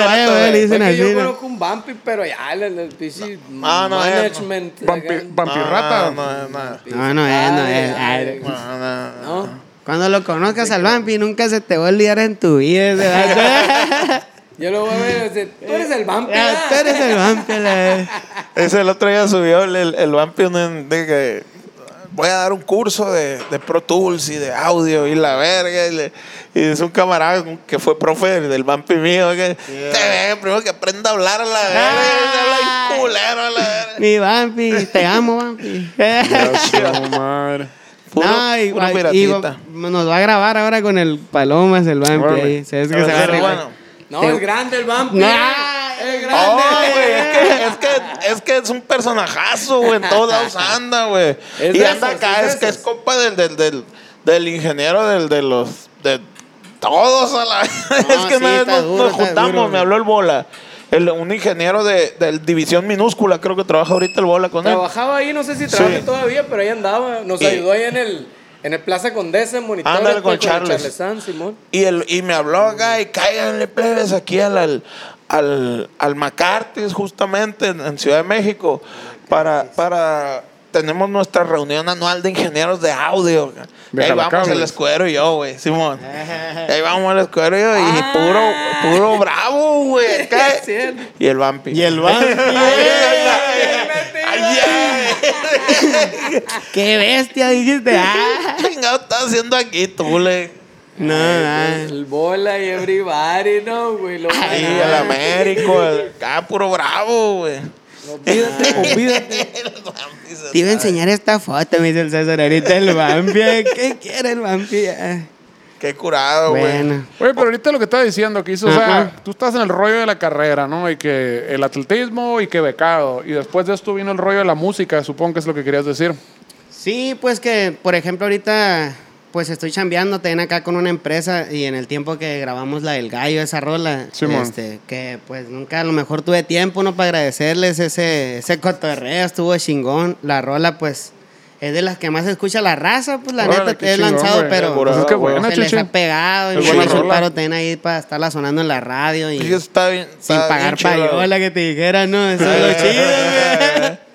Yo conozco un Vampi, pero ya, el, el pinche Ah, no, eh, management. Vampirrata. No, no, no. No, no es, no es. Ay, No, no, no. ¿No? Cuando lo conozcas al vampi, nunca se te va a olvidar en tu vida. ese <laughs> vato. Yo lo voy a ver, tú eres el Vampi. Ah. Tú eres el vampi. Ese el otro día subió el, el, el Vampi de que voy a dar un curso de, de Pro Tools y de audio y la verga. Y, le- y es un camarada que fue profe del, Vampi mío. Que, "Te ve, primero que aprenda a hablar a la verga. y habla bien culero a la verga. Mi vampi, te amo, vampi. <laughs> <laughs> Su madre. Puro, no, puro y- piratita. y nos va a grabar ahora con el Palomas, el vampi. ¿Sabes que se va. No, es grande el Vampi. No. Es grande. Güey, es que, es que es que es un personajazo, güey. En todos lados anda, güey. Y anda esos, acá, es que es compa del, del, del, del ingeniero del, de los. de todos a la. <laughs> es que sí, una vez nos, duro, nos está juntamos, duro. me habló el bola. El, un ingeniero de, de división minúscula, creo que trabaja ahorita el bola con él. Trabajaba ahí, no sé si trabaja Sí. todavía, pero ahí andaba. Nos Y- ayudó ahí en el, en el Plaza Condesa, en monitores. Ándale con Charles. Charlesán, Simón. Y, el, y me habló acá y cáiganle plebes aquí al, al, al, al McCarthy's justamente en, en Ciudad de México para, para tenemos nuestra reunión anual de ingenieros de audio. De ahí vamos el escuero y yo, güey, Simón. Y <laughs> ahí vamos el escuero y yo, y puro, puro bravo, güey. <laughs> Y el vampi. Y el vampi. <laughs> Ay, ay, Qué bestia, dijiste. Ah. Chingado estás haciendo aquí, tú, le. No, no. El bola y everybody, ¿no, güey? Lo Ahí, el Américo, el acá, puro bravo, güey. Olvídate, olvídate. Te iba a enseñar esta foto, me dice el César. Ahorita el vampi. ¿Qué quiere el vampi? Qué curado, güey. Bueno. Oye, pero ahorita lo que estaba diciendo, que hizo, o sea, tú estás en el rollo de la carrera, ¿no? Y que el atletismo y que becado. Y después de esto vino el rollo de la música, supongo que es lo que querías decir. Sí, pues que, por ejemplo, ahorita, pues estoy chambeando también acá con una empresa y en el tiempo que grabamos la del gallo, esa rola, este, que pues nunca a lo mejor tuve tiempo, ¿no? Para agradecerles ese, ese cotorreo, estuvo chingón. La rola, pues, es de las que más escucha la raza, pues la Órale, neta qué he chingón, lanzado, güey. pero Pues es que buena, se les ha pegado y me el paro también ahí para estarla sonando en la radio y Sí, está bien. sin pagar bien payola que te dijera, no, eso es lo <laughs> chido,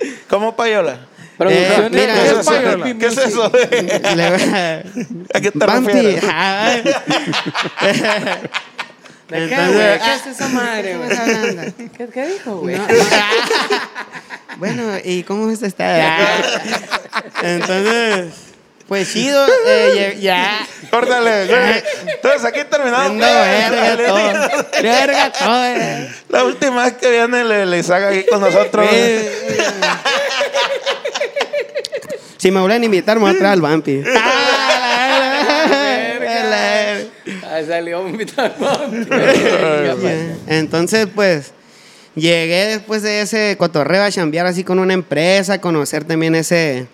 güey. ¿Cómo payola? Mira, ¿qué ¿qué es es payola? ¿Qué es eso? <laughs> ¿A qué te Vampi, refieres? ay. <laughs> ¿De qué, Entonces, güey? ¿Qué ah, es esa madre, güey? ¿Qué, qué dijo, güey? No. <laughs> bueno, ¿y cómo es esta? Entonces, Pues chido, eh, ya. Córtale. <laughs> güey. Entonces aquí terminamos. Verga todo. Verga todo. eh. La última vez que viene le, le saca aquí con nosotros. Eh, Si me vuelven a invitar, me voy a traer al Vampi. <laughs> Ahí salió un invitado. <laughs> Entonces, pues, llegué después de ese cotorreo a chambear así con una empresa, a conocer también ese...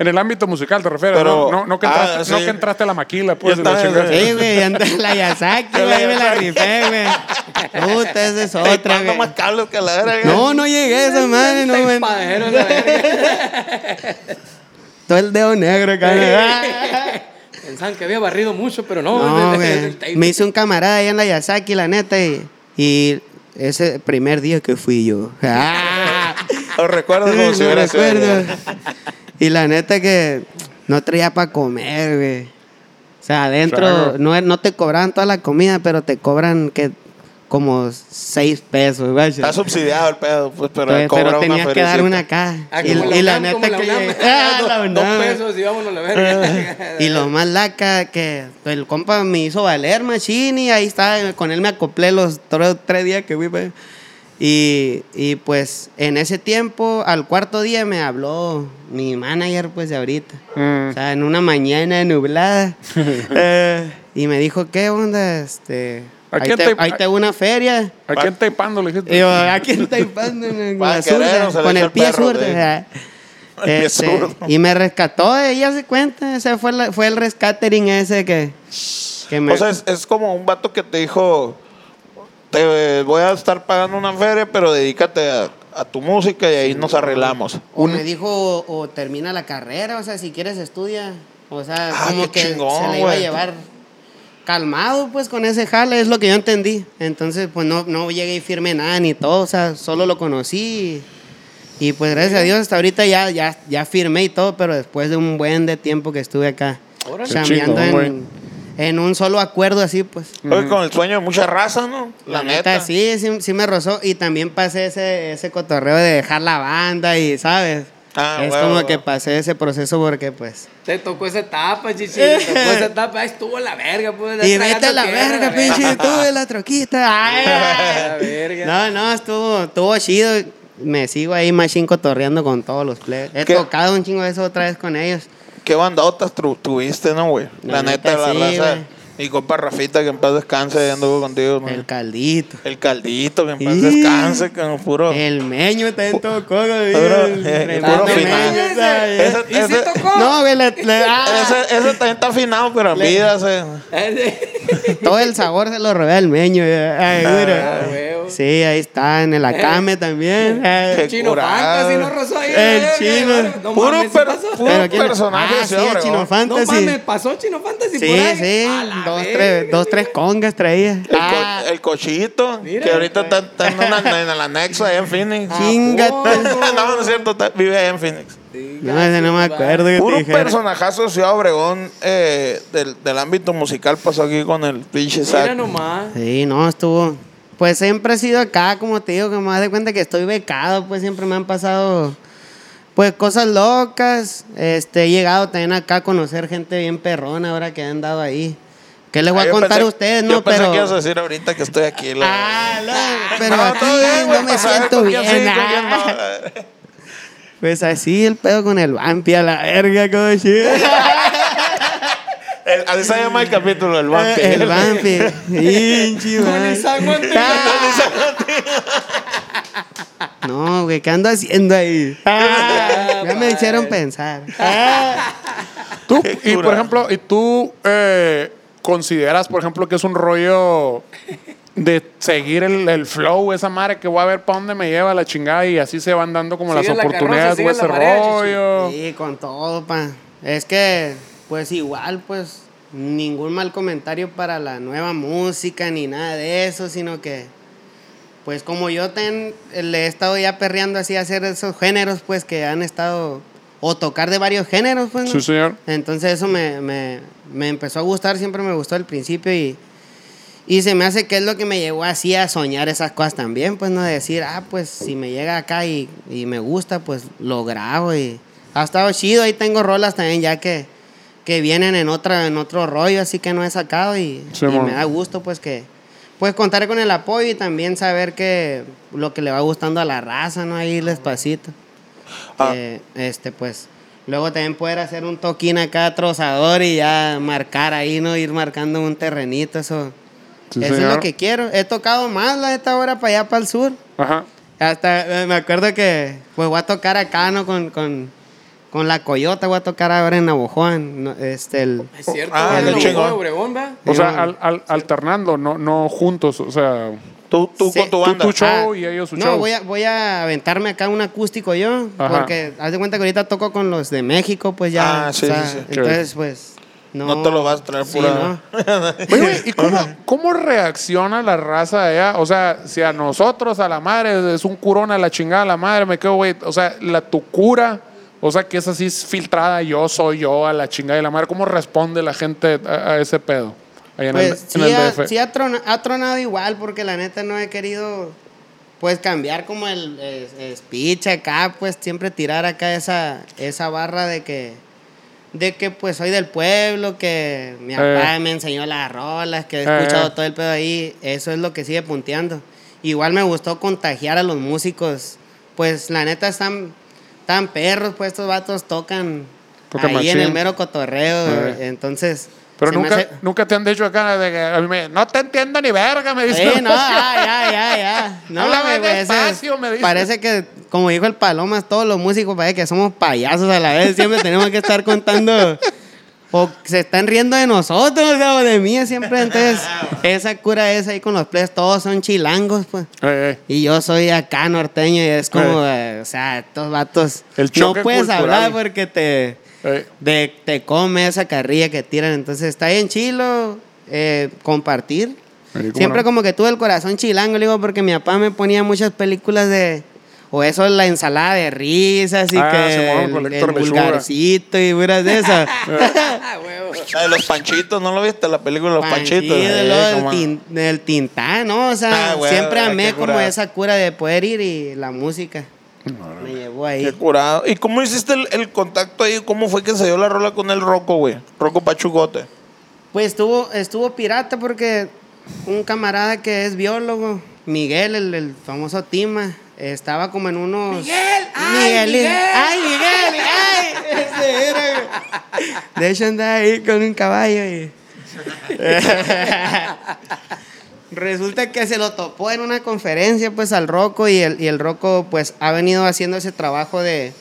En el ámbito musical te refieres, Pero- ¿no? No, no que ah, entraste, no sí. que entraste a la maquila, pues. Yo y la estaba-. Sí, güey, antes la Yasaki, <laughs> La güey, me la rifé, güey. Puta, esa es otra, güey. más cables que la verga. No, no llegué a esa madre, no, güey. Todo el dedo negro, cabrón. Pensaban que había barrido mucho, pero no. No, güey. Me hice un camarada ahí en la Yasaki, la neta, y, y ese primer día que fui yo. Ah, Lo recuerdo como sí, si hubiera sido. Y la neta que no traía para comer, güey. O sea, adentro Claro. no, no te cobran toda la comida, pero te cobran que como seis pesos, güey. Está subsidiado el pedo, pues, pero, Pero, cobra pero una tenías que dar una acá. Ah, y, la neta que llegué- <laughs> Ah, la Dos-. Dos pesos y vámonos a la verga. <laughs> Y lo más laca que el compa me hizo valer machín y ahí está, con él me acoplé los tres, tres días que fui. pues. Y, y pues en ese tiempo, al cuarto día me habló mi manager pues de ahorita. Mm. O sea, en una mañana nublada. <laughs> Eh, y me dijo, ¿qué onda? Este, ¿A ahí, quién te, te- ahí te hago una feria. ¿A quién taipando le dijiste? Y yo, ¿a quién está impando? <laughs> Con el pie zurdo. <laughs> Este, y me rescató, ella se cuenta. Ese fue, la- fue el rescatering ese que, que me. O sea, es, es como un vato que te dijo, te voy a estar pagando una feria, pero dedícate a, a tu música y ahí nos arreglamos. o me dijo, o, o termina la carrera, o sea, si quieres estudia. O sea, Ah, como que chingón, se le iba a llevar calmado, pues, con ese jale, es lo que yo entendí. Entonces, pues, no, no llegué y firmé nada ni todo, o sea, solo lo conocí. Y, y, pues, gracias a Dios, hasta ahorita ya, ya, ya firmé y todo, pero después de un buen de tiempo que estuve acá, chambeando en, en un solo acuerdo así, pues. Oye, con el sueño de mucha raza, ¿no? La, neta, sí, sí, sí me rozó. Y también pasé ese, ese cotorreo de dejar la banda y, ¿sabes? Ah, es huevo, como que pasé ese proceso porque, pues... Te tocó esa etapa, chichi. Te tocó esa <laughs> etapa. Ahí estuvo la verga, pues. Y vete a la verga, pinche, de la troquita. <laughs> Ay, La verga. No, no, estuvo, estuvo chido. Me sigo ahí machín cotorreando con todos los plebes. He ¿Qué? tocado un chingo de eso otra vez con ellos. ¿Qué bandotas tuviste, no, güey? La, La neta, neta, la sí, raza. güey. Mi compa Rafita, que en paz descanse, anduvo contigo, ¿no? El caldito. El caldito, que en paz Y- descanse, que puro. El meño también tocó, güey. Puro- el eh, puro final. meño, ¿sabes? Ese- ¿Y si ese- tocó? No, güey, le- le- ah, Ese, ese también está afinado, pero en Le- vida se. <laughs> todo el sabor se lo robé al meño. Ay, Ah, mira. huevo. Sí, ahí está, en el acame también. Qué Chino curado. Fantasy no rozó ahí. El verga, chino. No Puro mames, ¿sí ¿quién- personaje Ah, sí. Chino No Fantasy. mames, pasó Chino Fantasy Sí, por ahí. sí, A la dos verga. tres, dos, tres congas traía. El, co- Ah, el cochito, Mira. que ahorita está, está en, una- en el anexo allá en Phoenix. <laughs> chingate. <laughs> no, no es cierto, está- vive allá en Phoenix. No, ese no me acuerdo que te Puro dijera. personajazo de Ciudad Obregón eh, del, del ámbito musical pasó aquí con el pinche Mira nomás. Sí, no, estuvo. Pues siempre he sido acá, como te digo, que me das de cuenta que estoy becado, pues siempre me han pasado pues cosas locas. Este, he llegado también acá a conocer gente bien perrona ahora que han dado ahí. ¿Qué les voy Ah, a yo contar pensé- a ustedes, Yo no? pensé Pero que ibas a decir ahorita que estoy aquí. la- Ah, no, pero No, aquí bien, no me saber siento bien. ah. no. Pues así el pedo con el vampi a la verga, como. El- así se llama el capítulo, el vampi. El vampi. <laughs> Pinche Con guante- No, güey, ¿qué ando haciendo ahí? Ah, <laughs> ya me hicieron pensar. Tú, Qué y por ejemplo, ¿y tú eh, consideras, por ejemplo, que es un rollo de seguir el, el flow, esa madre que voy a ver para dónde me lleva la chingada y así se van dando como Sigue las la oportunidades, carroza, güey, ese marea, rollo? Sí, con todo, pa. Es que, pues igual, pues, ningún mal comentario para la nueva música ni nada de eso, sino que, pues como yo ten- le he estado ya perreando así a hacer esos géneros, pues, que han estado, o tocar de varios géneros, pues, ¿no? Sí, señor. Entonces eso me, me, me empezó a gustar, siempre me gustó al principio y, y se me hace que es lo que me llevó así a soñar esas cosas también, pues no de decir, ah, pues si me llega acá y, y me gusta, pues lo grabo y ha estado chido, ahí tengo rolas también ya que, que vienen en otra en otro rollo así que no he sacado y, Sí, y mon. me da gusto pues que pues contar con el apoyo y también saber que lo que le va gustando a la raza no ahí despacito Ah. Que, este pues luego también poder hacer un toquín acá trozador y ya marcar ahí no ir marcando un terrenito eso Sí, eso es lo que quiero he tocado más la esta hora para allá para el sur Ajá. hasta eh, me acuerdo que pues voy a tocar acá, ¿no? Con, con, con la Coyota, voy a tocar ahora en Navojoa. ¿no? Este, el, Es cierto, Ah, lo chingón. de Obregón, ¿va? O sea, al- al- alternando, no, no juntos. O sea, Tú, tú Sí. con tu tú banda. tu show Ah, y ellos su no, show. voy a, voy a aventarme acá un acústico yo, Ajá. porque haz de cuenta que ahorita toco con los de México, pues ya. Ah, sí, o sea, sí, sí. Entonces, pues. No, No te lo vas a traer sí, pura- ¿no? Oye, güey, ¿y cómo, cómo reacciona la raza de allá? O sea, si a nosotros, a la madre, es un curón a la chingada, a la madre, me quedo, güey. O sea, la tu cura, o sea, que es así es filtrada, yo soy yo, a la chingada de la madre. ¿Cómo responde la gente a, a ese pedo? Allá en el- Pues en sí, el ha, DF. sí ha, trona- ha tronado igual, porque la neta no he querido, pues, cambiar como el es- speech acá, pues, siempre tirar acá esa, esa barra de que, de que, pues, soy del pueblo, que mi papá me enseñó las rolas, que he Eh. escuchado todo el pedo ahí, eso es lo que sigue punteando. Igual me gustó contagiar a los músicos, pues, la neta están, están perros, pues, estos vatos tocan, ahí en el mero cotorreo, Eh. entonces... Pero nunca, hace- nunca te han dicho acá de que a mí me, no te entiendo ni verga, me dicen. Sí, no, <laughs> ya, ya, ya, ya. No, Háblame güey, despacio, me dice. Parece que, como dijo el Palomas, todos los músicos parece que somos payasos a la vez. Siempre tenemos que estar contando. O se están riendo de nosotros, o de mí siempre. Entonces, <laughs> esa cura es ahí con los players. Todos son chilangos, pues. Eh, eh. Y yo soy acá norteño y es como, eh, o sea, estos vatos. El no puedes cultural. hablar porque te de, te come esa carrilla que tiran. Entonces está bien chilo eh, compartir. Siempre no. como que tuve el corazón chilango, digo, porque mi papá me ponía muchas películas de... O eso, la ensalada de risas y Ah, que con el, el vulgarcito y puras de esas. <laughs> <laughs> Ah. La de los panchitos, ¿no lo viste? La película de los panchitos. Panchito, Eh, lo del, cómo- tin- del tintán, ¿no? O sea, Ah, güey, siempre amé como esa cura de poder ir y la música. Me llevó ahí. Qué curado. ¿Y cómo hiciste el, el contacto ahí? ¿Cómo fue que se dio la rola con el Rocco, güey? Rocco Pachugote. Pues estuvo, estuvo pirata porque un camarada que es biólogo, Miguel, el, el famoso Tima, estaba como en unos. ¡Miguel! ¡Ay, Miguel! ¡Ay, Miguel! ¡Ay! Ese era. De hecho, andaba ahí con un caballo y. <laughs> Resulta que se lo topó en una conferencia, pues, al Rocco y el, y el Rocco, pues, ha venido haciendo ese trabajo de,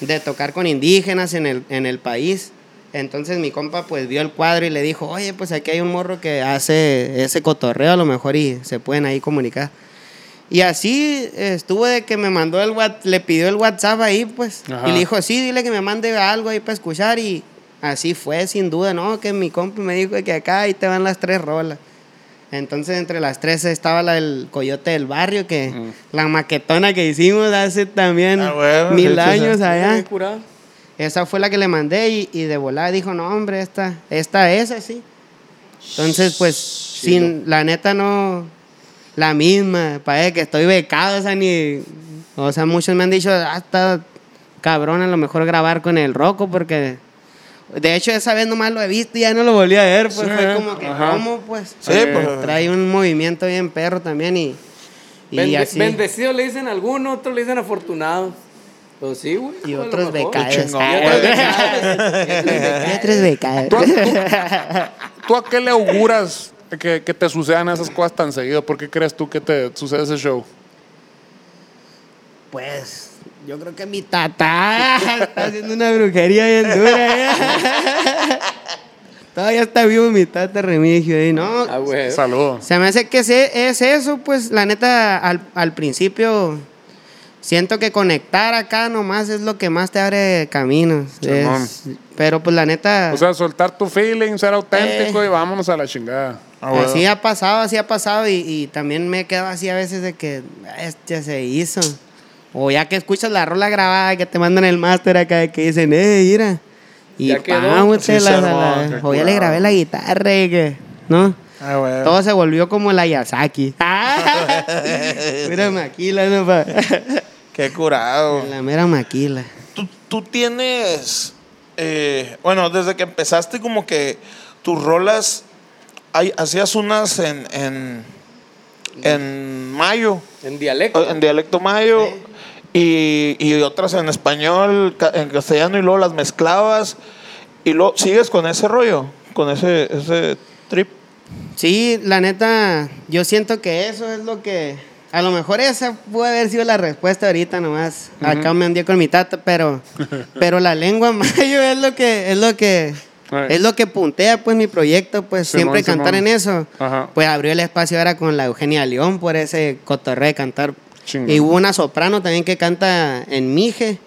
de tocar con indígenas en el, en el país. Entonces mi compa, pues, vio el cuadro y le dijo, oye, pues, aquí hay un morro que hace ese cotorreo a lo mejor y se pueden ahí comunicar. Y así estuvo de que me mandó el WhatsApp, le pidió el WhatsApp ahí, pues, Ajá. y le dijo, sí, dile que me mande algo ahí para escuchar y así fue, sin duda, ¿no? Que mi compa me dijo que acá ahí te van las tres rolas. Entonces entre las tres estaba la del Coyote del Barrio, que la maquetona que hicimos hace también Ah, mil años allá. Esa fue la que le mandé y, y de volada dijo, no, hombre, esta, esta es así. Entonces, pues, sin, la neta no, la misma, parece que estoy becado, o sea, ni, o sea, muchos me han dicho, ah, está cabrón a lo mejor grabar con el Rocco porque, de hecho, esa vez nomás lo he visto y ya no lo volví a ver, pues Sí, fue como que, ajá. ¿cómo, pues? Sí, pues. Trae un movimiento bien perro también y, y Bende- así. Bendecido le dicen algunos, otros le dicen afortunados. Pues sí, güey. Y otros becados. Y otros becados. <laughs> y otros becados. <laughs> ¿Tú, tú- tú a qué le auguras que, que te sucedan esas cosas tan seguido? ¿Por qué crees tú que te sucede ese show? Pues yo creo que mi tata <laughs> está haciendo una brujería bien dura. ¿eh? <laughs> Todavía está vivo mi tata Remigio. Y no, Ah, güey. Saludos. se me hace que es eso, pues la neta al, al principio siento que conectar acá nomás es lo que más te abre caminos. Es- pero pues la neta... O sea, soltar tu feeling, ser auténtico Eh. y vámonos a la chingada. Ah, güey. Así ha pasado, así ha pasado y, y también me quedo así a veces de que este se hizo. O ya que escuchas la rola grabada que te mandan el máster acá de que dicen, eh, mira. Y Ya quedó. vamos, Sí, se la, armó, la- qué o ya le grabé la guitarra y que, ¿no? Ah. Todo se volvió como la Yasaki. <laughs> mira maquila, ¿no? Pa? Qué curado. la mera maquila. ¿Tú, tú tienes eh, bueno, desde que empezaste como que tus rolas, hay, hacías unas en, en, en mayo, En dialecto. en dialecto mayo, y, y otras en español, en castellano, y luego las mezclabas, y luego sigues con ese rollo, con ese, ese trip. Sí, la neta, yo siento que eso es lo que. A lo mejor esa puede haber sido la respuesta ahorita nomás. Acá me hundí con mi tata, pero, pero la lengua <laughs> mayo es lo que, es lo que. Es lo que puntea pues mi proyecto, pues Simón, siempre cantar Simón. en eso. Ajá. Pues abrió el espacio ahora con la Eugenia León por ese cotorreo de cantar. Chingón. Y hubo una soprano también que canta en Mije.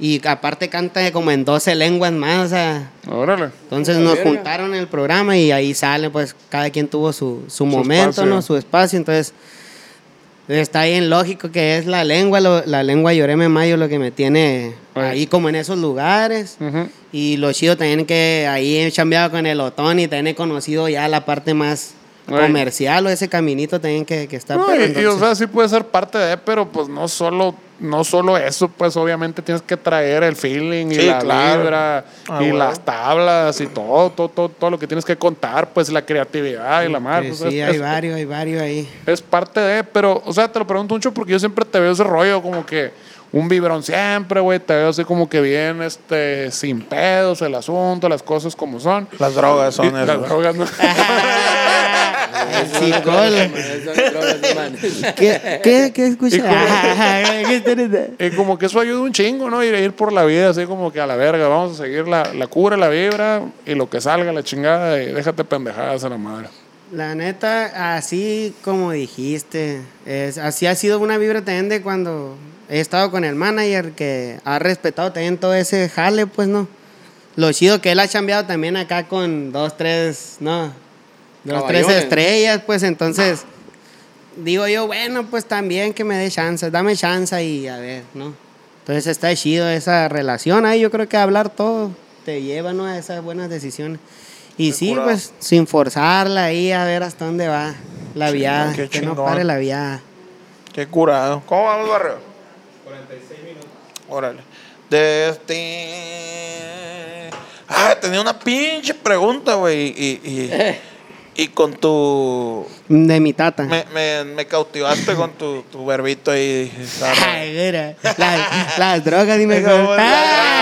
Y aparte canta como en 12 lenguas más, o sea, Órale. entonces nos verga. juntaron en el programa y ahí sale, pues cada quien tuvo su, su momento, espacio. ¿no? Su espacio. Entonces está bien lógico que es la lengua, lo- la lengua Lloreme Mayo lo que me tiene Oye. ahí como en esos lugares. Y lo chido también que ahí he chambeado con el Otón y también he conocido ya la parte más Comercial o ese caminito también que, que está. No, pero y, y, o sea, sí puede ser parte de, pero pues no solo, no solo eso, pues obviamente tienes que traer el feeling y la claro. vibra Ah, y las tablas y todo, todo, todo, todo lo que tienes que contar, pues la creatividad y la madre. pues, sí, es, hay es- varios, hay varios ahí. es parte de, pero, o sea, te lo pregunto mucho porque yo siempre te veo ese rollo como que un vibrón siempre, güey, te veo así como que bien, este, sin pedos el asunto, las cosas como son. Las drogas son las eso. drogas, ¿no? El psicólogo. Son drogas, man. ¿Qué, qué, qué Y escucha? como- <laughs> Y como que eso ayuda un chingo, ¿no? Ir, ir por la vida así como que a la verga, vamos a seguir la, la cura, la vibra y lo que salga, la chingada, y déjate pendejadas a la madre. La neta, así como dijiste, es, así ha sido una vibra también de cuando he estado con el manager que ha respetado también todo ese jale, pues, ¿no? Lo chido que él ha chambeado también acá con dos, tres, ¿no? Dos, tres estrellas, pues, entonces, digo yo, bueno, pues también que me dé chance, dame chance y a ver, ¿no? Entonces está chido esa relación ahí, yo creo que hablar todo te lleva, ¿no? A esas buenas decisiones. Y sí, curado. pues sin forzarla ahí a ver hasta dónde va la viada, qué que no pare la viada. Qué curado. ¿Cómo vamos, Barrio? 46 minutos. Órale. De este... Ah, tenía una pinche pregunta, güey. Y, y, y con tu... De mi tata. Me, me, me cautivaste con tu, tu verbito ahí. <laughs> Ay, mira, las, las drogas, dime. Cómo- Ah.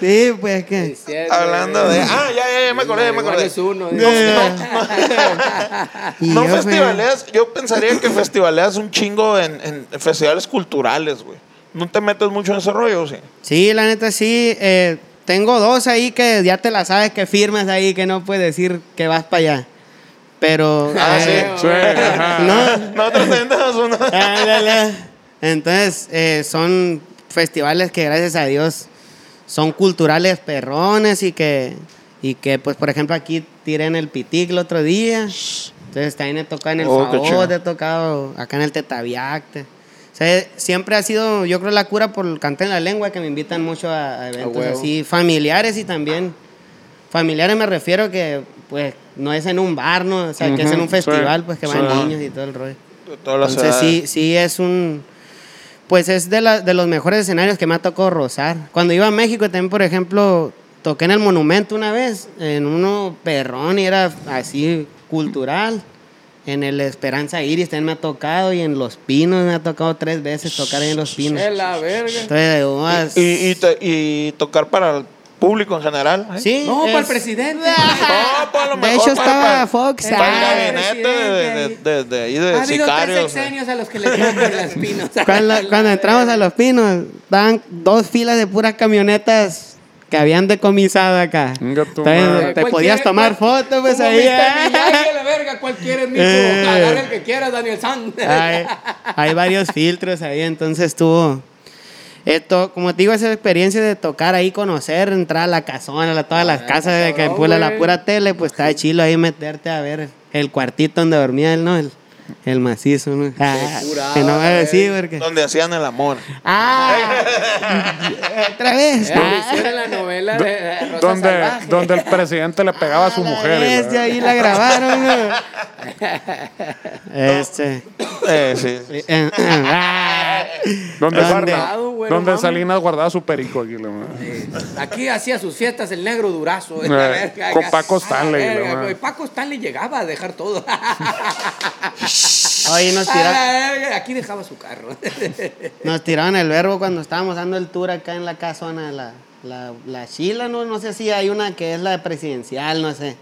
Sí, pues que. Hablando de... Ah, ya, ya, ya me acordé, ya me acordé. Es uno. No pues, <laughs> festivaleas, yo pensaría que festivaleas un chingo en, en festivales culturales, güey. ¿No te metes mucho en ese rollo, sí? Sí, la neta sí. eh, tengo dos ahí que ya te la sabes que firmas ahí, que no puedes decir que vas para allá. Pero. Ah, eh, Sí, ajá. <laughs> No, uno. <laughs> Ándale. Entonces, eh, son festivales que gracias a Dios son culturales perrones y que, y que pues, por ejemplo, aquí tiré en el Pitic el otro día. Entonces, también he tocado en el Oh. Favor, he tocado acá en el Tetaviac. Sea, siempre ha sido, yo creo, la cura por cantar en la lengua, que me invitan mucho a, a eventos así familiares y también familiares me refiero que, pues, no es en un bar, ¿no? O sea, que es en un festival, sí, pues, que sí. van niños y todo el rollo. Todas Entonces sí, sí es un, pues es de, la- de los mejores escenarios que me ha tocado rozar. Cuando iba a México también, por ejemplo, toqué en el Monumento una vez, en uno perrón y era así cultural. En el Esperanza Iris también me ha tocado y en Los Pinos me ha tocado tres veces tocar en Los Pinos. Es la verga. Entonces, Y, y, te- y tocar para el público en general. ¿eh? sí, No, para el es- presidente. No, pues a lo De mejor hecho, para- estaba para- Fox. Para el ah, gabinete de, de, de, de ahí de Ha habido tres sicarios. sexenios a los que le tiran las pinos. <laughs> Cuando, cuando entramos a Los Pinos, estaban dos filas de puras camionetas que habían decomisado acá. Entonces, te ¿Cuál podías tomar fotos, pues ahí. ¿eh? La verga, ¿cuál quieres, mijo? Eh. Agarra el que quieras, Daniel San. hay, hay varios filtros ahí, entonces estuvo. Esto, como te digo, esa experiencia de tocar ahí, conocer, entrar a la casona, a todas las casas de que pula la pura tele, pues está chilo ahí meterte a ver el cuartito donde dormía él, ¿no? El, el macizo, ¿no? Ah, curado, que no me güey. decir porque. Donde hacían el amor. ¡Ah! <laughs> Otra vez. Ah. hicieron la novela de Rosa Donde, Salvaje. donde el presidente le pegaba a su la mujer. y bestia, la- ahí la grabaron, ¿no? Este. Eh, sí. ah. Donde, ¿Dónde? Salinas- güey, no donde. Salinas guardaba su perico aquí. madre. Aquí hacía sus fiestas el negro durazo. Eh, verga, con. Paco A Stanley, verga. Paco Stanley llegaba a dejar todo. <laughs> Oye, nos tiraron, Aquí dejaba su carro. <laughs> nos tiraron el verbo cuando estábamos dando el tour acá en la casona de la, la, la Chila, ¿no? No sé si hay una que es la presidencial, no sé.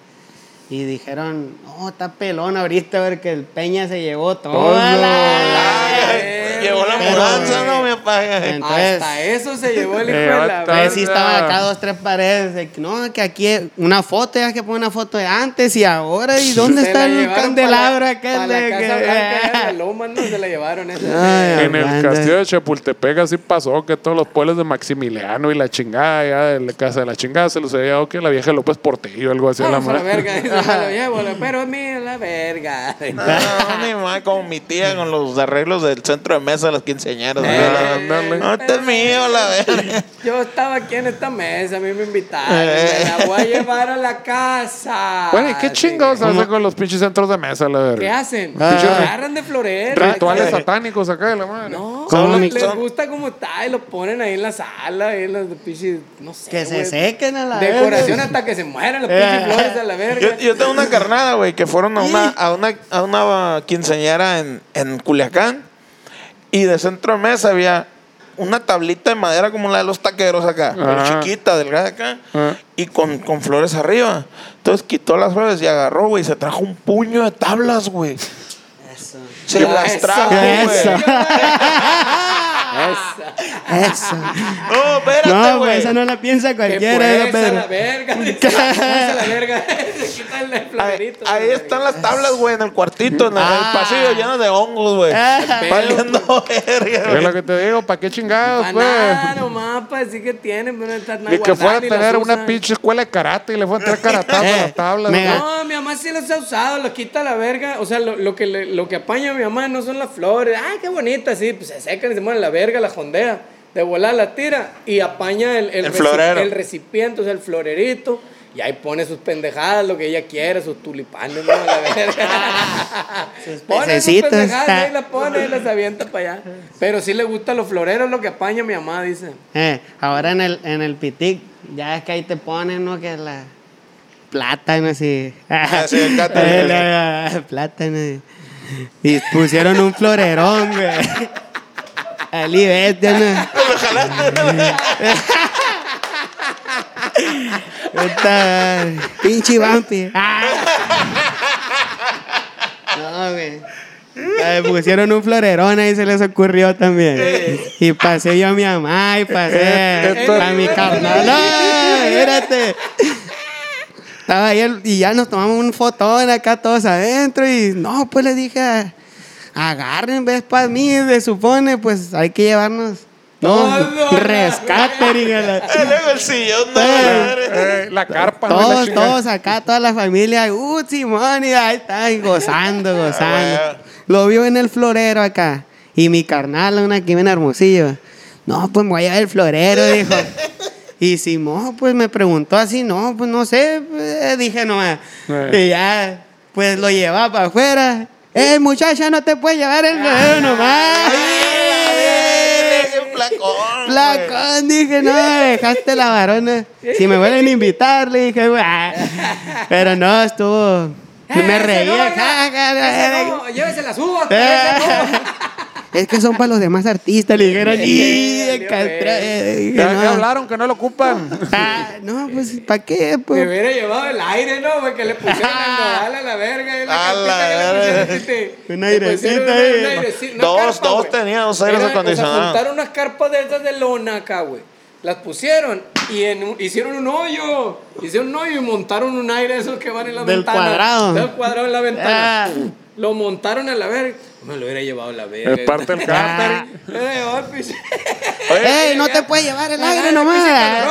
Y dijeron, no, está pelón ahorita, a ver que el Peña se llevó toda Todo. la... Llevó la mudanza, no, mi papá. Entonces, Hasta eso se llevó el hijo de la <laughs> verga. Pues sí estaban acá dos, tres paredes. de no, que aquí una foto, ya que pone una foto de antes y ahora. ¿Y dónde Se está el candelabro pa' la- de Casa que- Blanca, <laughs> en la loma, no se la llevaron esa. Ay, En el castillo de Chapultepec así pasó que todos los pueblos de Maximiliano y la chingada, ya de la casa de la chingada se los había dado que la vieja López Portillo, algo así. a la Vamos a la madre. verga, eso me lo llevo, la- <laughs> pero mío la verga. No, ni más como mi tía con los arreglos del centro de mesa de las quinceañeras. Eh, ándale. No, este es mío, la <laughs> verga. Yo estaba aquí en esta mesa, a mí me invitaron, me la voy a llevar a la casa. Bueno, ¿y qué chingados hacen con los pinches centros de mesa, la ¿Qué verga? hacen? Ah. Se agarran de florero. Rituales satánicos acá de la madre. No, ¿Cómo les, son? gusta como está y lo ponen ahí en la sala, ahí en las pinches, no sé. Que se güey. sequen a la Decoración verga. hasta que se mueran las Eh. pinches flores a la verga. Yo, yo tengo una carnada, güey, que fueron a una, a una, a una quinceañera en, en Culiacán y de centro de mesa había una tablita de madera como la de los taqueros acá, pero Ajá. chiquita, delgada acá, Ajá. y con, con flores arriba. Entonces quitó las flores y agarró, güey, y se trajo un puño de tablas, güey. Eso. Se las trajo, Eso. Güey. Eso. No, espérate, No, güey. pues esa no la piensa Que cualquiera, pues, ¿eh, a Pedro. la verga. dice, "Pues, a la verga. <laughs> Se quita el Ahí, flamerito. ahí están las tablas, güey, en el cuartito, en el, Ah. pasillo lleno de hongos, güey. Ah. Valiendo verga, Es güey. lo que te digo, ¿para qué chingados, Pa' pues? nada, nomás para decir que tienen, pero no están Ni que fuera a las tener una pinche escuela de karate y le fuera a tirar karatazos <laughs> a Eh, las tablas. mega. ¿no? No, mi mamá sí los ha usado, los quita la verga. O sea, lo, lo que, le- lo que apaña a mi mamá no son las flores. Ay, qué bonita, sí, pues se secan y se mueren la verga, la jondea. De volar la tira y apaña el, El reci- florero. el recipiente, o sea, el florerito. Y ahí pone sus pendejadas, lo que ella quiere, sus tulipanes, ¿no? La verga. <laughs> pone sus pendejadas, ahí las pone y las avienta para allá. Pero sí le gustan los floreros, lo que apaña mi mamá, dice. Eh, ahora en el, en el pitic, ya es que ahí te ponen, ¿no? Que la plátano así. <laughs> sí, el cátaro. <laughs> Eh, la- plátano. Y pusieron un florerón, güey. Ali, vete, <laughs> ¿no? Puta, pinche vampi. <laughs> No, güey. Eh, pusieron un florerón ahí se les ocurrió también. Y pasé yo a mi mamá y pasé a mi carnal. No, espérate. Estaba ahí y ya nos tomamos un fotón acá todos adentro y no, pues le dije, agarren, ves para mí, se supone, pues hay que llevarnos. No, Todo, rescate, <laughs> dígale. Eh, luego el sillón, no, Eh. Eh, la carpa, ¿no? La Todos, todos acá, toda la familia, uh, Simón, y ahí están gozando, <laughs> gozando. Ah, Lo vio en el florero acá. Y mi carnal, una aquí en Hermosillo. No, pues me voy a llevar el florero, dijo. <laughs> Y Simón, pues me preguntó así, no, pues no sé, pues, dije nomás. Eh. Y ya, pues lo llevaba para afuera. Eh, muchacha, no te puedes llevar el florero nomás. Flacón, güey. Flacón, dije, no, dejaste la varona. Si me vuelven a invitar, le dije, "Ah". pero no, estuvo. Me Ese reía. llévese las uvas, Eh. Es que son para los demás artistas, le dijeron. Eh, "Y, de valió castra-". verga. Dije, Ya, no. ya hablaron que no lo ocupan. Ah, no, pues, ¿para qué? Me Pues? hubiera llevado el aire, ¿no? Porque le pusieron el <laughs> nodal a la verga. Y la A la que le pusieron, tite. <laughs> Un Le airecito pusieron ahí. una Dos, carpa, dos tenían dos aires acondicionados. juntaron unas carpas de esas de lona acá, güey. Las pusieron y en un- hicieron un hoyo. Hicieron un hoyo y montaron un aire de esos que van en la Del ventana. cuadrado. Del cuadrado en la ventana. Ah. Lo montaron a la verga. Me lo hubiera llevado la verga. Es parte del llevado al piso. ¡Ey, no te puedes llevar el aire nomás!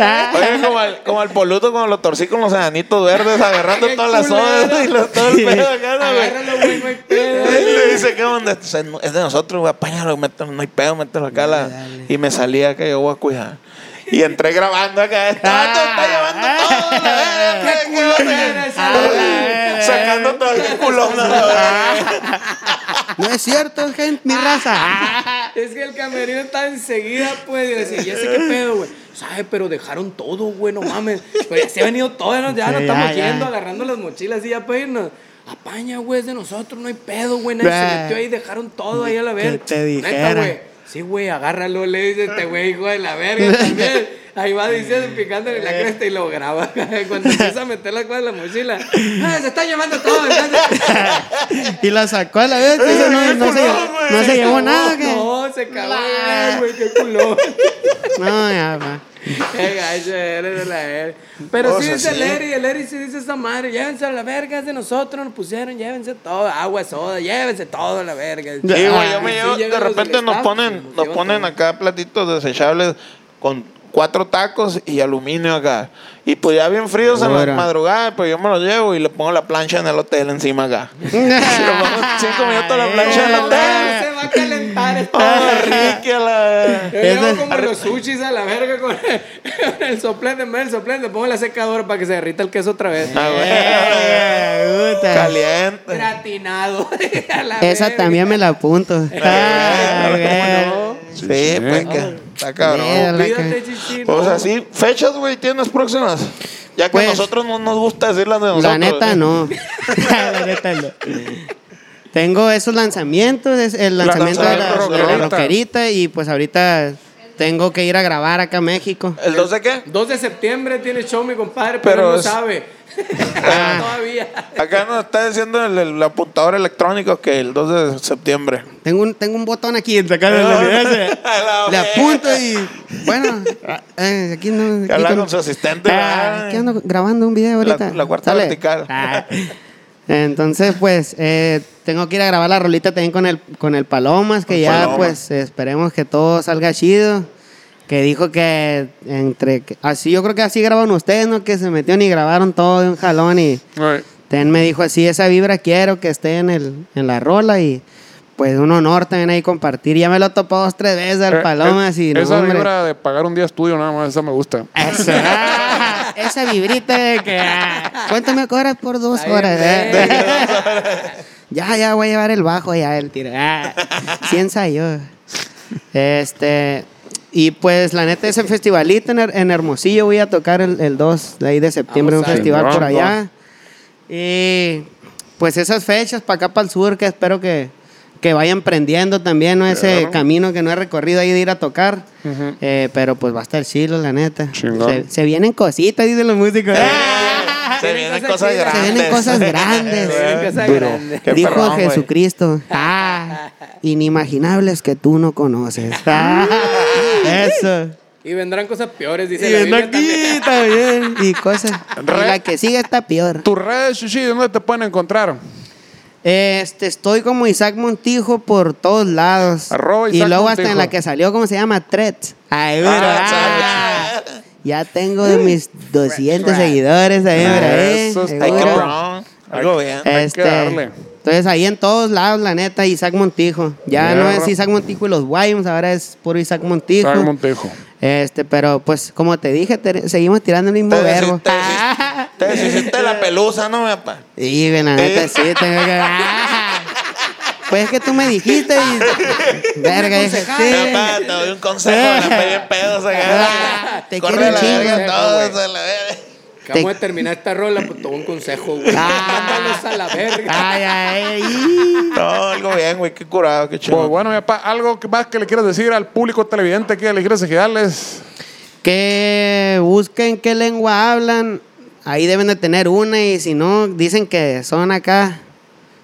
Ah. Oye, como al, como al poluto cuando lo torcí con los enanitos verdes agarrando todas las olas y los, todo el pedo acá, ¿no, güey? No hay <laughs> pedo. Le dice, ¿qué onda? Es es de nosotros, güey, apáñalo, no hay pedo, mételo acá. la- Y me salía que yo voy a cuidar. Y entré grabando acá. Vato está llevando todo, Qué qué culón eres, ah. Sacando todo el culón. <laughs> No es cierto, gente, mi raza. Es que el camerino estaba enseguida, pues, y decía, ya sé qué pedo, güey. ¿Sabes? Pero dejaron todo, güey, no mames. Pero ya se ha venido todo, ¿no? ya Sí, nos estamos ya, ya. yendo, agarrando las mochilas y ya para irnos. Apaña, güey, es de nosotros, no hay pedo, güey. Nadie se metió ahí, dejaron todo ahí a la Que verga. te Neta, dijera. güey. Sí, güey, agárralo, le dice este güey, hijo de la verga también. Ahí va diciendo, picándole la cresta y lo graba. <laughs> Cuando empieza a meter la cosa en la mochila. ¡Ah, se está llevando todo! <laughs> y la sacó a la vez. eso no, no se, no se llevó nada, ¿qué? No, se cagó, güey, qué culo. No, ya, va. Qué gacho eres de la verga. Pero sí dice el Eri, el Eri sí dice esta madre, llévense a la verga, es de nosotros, nos pusieron, llévense todo, agua, soda, llévense todo a la verga. Sí, güey, yo me sí llevo, de repente nos staff, ponen, nos ponen acá platitos desechables con cuatro tacos y aluminio acá. Y pues ya bien fríos en la madrugada, pues yo me los llevo y le pongo la plancha en el hotel encima acá. <laughs> <laughs> cinco minutos la plancha en el hotel. Ricky a la... Yo llevo como los sushis a la verga con el <laughs> soplete, en vez del soplete, pongo la secadora para que se derrita el queso otra vez. Ah, güey. Puta. Caliente. Gratinado. <laughs> a la Esa verga. también me la apunto. Ah, ¿Cómo güey. no? Sí, sí. pues que está cabrón. Olvídate, chichi. O sea, sí, fechas, güey, tienes próximas. Ya que Pues, a nosotros no nos gusta decir las de nosotros. <laughs> La neta no. la neta no. Tengo esos lanzamientos, es el lanzamiento de la, de la rockerita. y pues ahorita tengo que ir a grabar acá a México. ¿El 2 de qué? 2 de septiembre tiene show mi compadre, pero, Pero él no es- sabe. <laughs> Ah. <laughs> Todavía. Acá nos está diciendo el, el apuntador electrónico que el 2 de septiembre. Tengo un, tengo un botón aquí en sacar el <laughs> ese. A la Le apunto y bueno, eh, aquí no. Aquí habla con su asistente, Ah, aquí ando grabando un video La- ahorita. la cuarta Sale. vertical. Entonces, pues, eh, tengo que ir a grabar la rolita también con el, con el Palomas, que Con ya, Palomas. pues, esperemos que todo salga chido. Que dijo que entre. así, yo creo que así grabaron ustedes, ¿no? Que se metieron y grabaron todo de un jalón y. Ten me dijo así, esa vibra quiero que esté en, el, en la rola y pues un honor también ahí compartir. Ya me lo topó dos, tres veces al eh, Palomas eh, y no, Esa hombre. vibra de pagar un día estudio nada más, esa me gusta. Eso. <laughs> Esa vibrita de que... ah, ¿Cuánto me cobras por dos Ahí horas? eh? <laughs> ya, ya voy a llevar el bajo ya, el tiro. Ah, sí ensayó. Este... Y pues la neta ese festivalito en, Her- en Hermosillo voy a tocar el, el 2 de ahí de septiembre, Vamos un festival por allá. Y pues esas fechas para acá, para el sur, que espero que, que vayan prendiendo también, ¿no? Ese Claro. camino que no he recorrido ahí de ir a tocar. Eh, pero pues va a estar chilo, la neta. Se, se vienen cositas, dicen los músicos. <laughs> Se vienen cosas cosas chidas. Se grandes. vienen cosas grandes. Se vienen cosas Duro. grandes. Dijo perrón. Jesucristo. <laughs> Ah, inimaginables que tú no conoces. <laughs> Ah, eso. Y vendrán cosas peores, dice Y la Biblia aquí también. también. Y cosas. Y la que sigue está peor. Tus redes, Shishi, ¿dónde te pueden encontrar? Este, estoy como Isaac Montijo por todos lados. Arroba y luego hasta Montijo. en la que salió, ¿cómo se llama? Threads. Ay, mira, Ah, ah, ya tengo mis 200 seguidores ahí, mira, ahí. Eso está. Algo bien. Hay que Este, darle. Entonces ahí en todos lados, la neta, Isaac Montijo. Ya no es Isaac Montijo y los Wyams, ahora es puro Isaac Montijo. Isaac Montejo. Este, pero pues como te dije, te- seguimos tirando el mismo Te verbo. deshiciste, te deshiciste <laughs> la pelusa, ¿no, mi papá? Sí, güey, la neta, sí, tengo que. Ah. Pues es que tú me dijiste y. <laughs> Verga, dije, sí. Papá, te doy un consejo, la pegué en pedos acá. Ah, <laughs> te Corre quiero un chingo. verga güey. todos a la verga. Acabamos de terminar esta rola, pues todo un consejo, güey. Ah. Mándalos a la verga. Ay, ay, ay. No, algo bien, güey, qué curado, qué Pues chido. bueno, mi papá, algo más que le quieras decir al público televidente que le quieres darles. Que busquen qué lengua hablan. Ahí deben de tener una y si no, dicen que son acá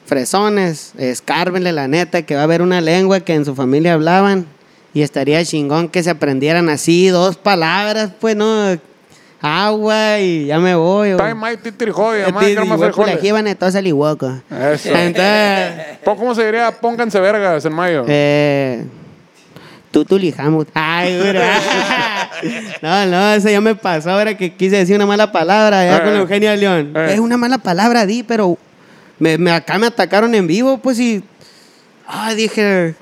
fresones. Escárbenle la neta que va a haber una lengua que en su familia hablaban. Y estaría chingón que se aprendieran así dos palabras, pues no. Agua y ya me voy. Time my titiri joya, Eh, más Tirihueco, la frijoles. jíbana, todo salihueco. Eso. Entonces, ¿Cómo se diría? Pónganse vergas en mayo. eh, Tutulijamut. Ay, güey. <laughs> No, no, eso ya me pasó ahora que quise decir una mala palabra allá Eh, con Eugenia León. eh. Es una mala palabra, di, pero me, me- acá me atacaron en vivo, pues y. Ah, dije.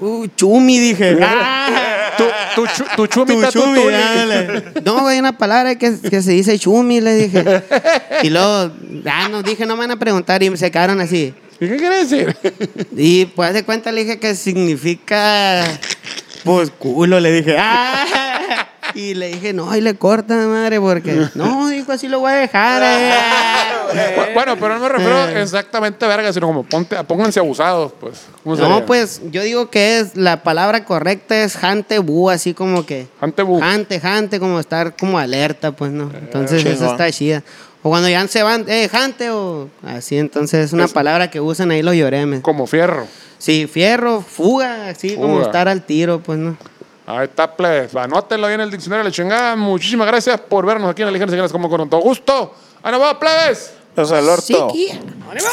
Uh, chumi, dije. Ah, <laughs> Tu, tu, tu <laughs> tu chumita, tu chumi, dale. No, güey, una palabra que, que se dice chumi, le dije. Y luego, ah, no, dije, no me van a preguntar y se quedaron así. ¿Y qué quiere decir? Y pues de cuenta le dije que significa. Pues culo, le dije. ¡Ah! <laughs> Y le dije, no, y le corta, madre, porque. <laughs> No, dijo, así lo voy a dejar. eh". <laughs> bueno, pero no me refiero Eh. exactamente a verga, sino como ponte, pónganse abusados, pues. ¿Cómo sería? No, pues yo digo que es la palabra correcta es jante bu, así como que. Jante bu. Jante, jante, como estar como alerta, pues no. Entonces eso está chida. O cuando ya se van, eh, jante o así, entonces es una palabra que usan ahí los lloremes. Como fierro. Sí, fierro, fuga, así como estar al tiro, pues no. Ahí está, plebes. Anótelo ahí en el diccionario de la chingada. Muchísimas gracias por vernos aquí en Aligeras Señales como con todo gusto. ¡Anima, plebes! Los el orto. Sí, ¡Anima!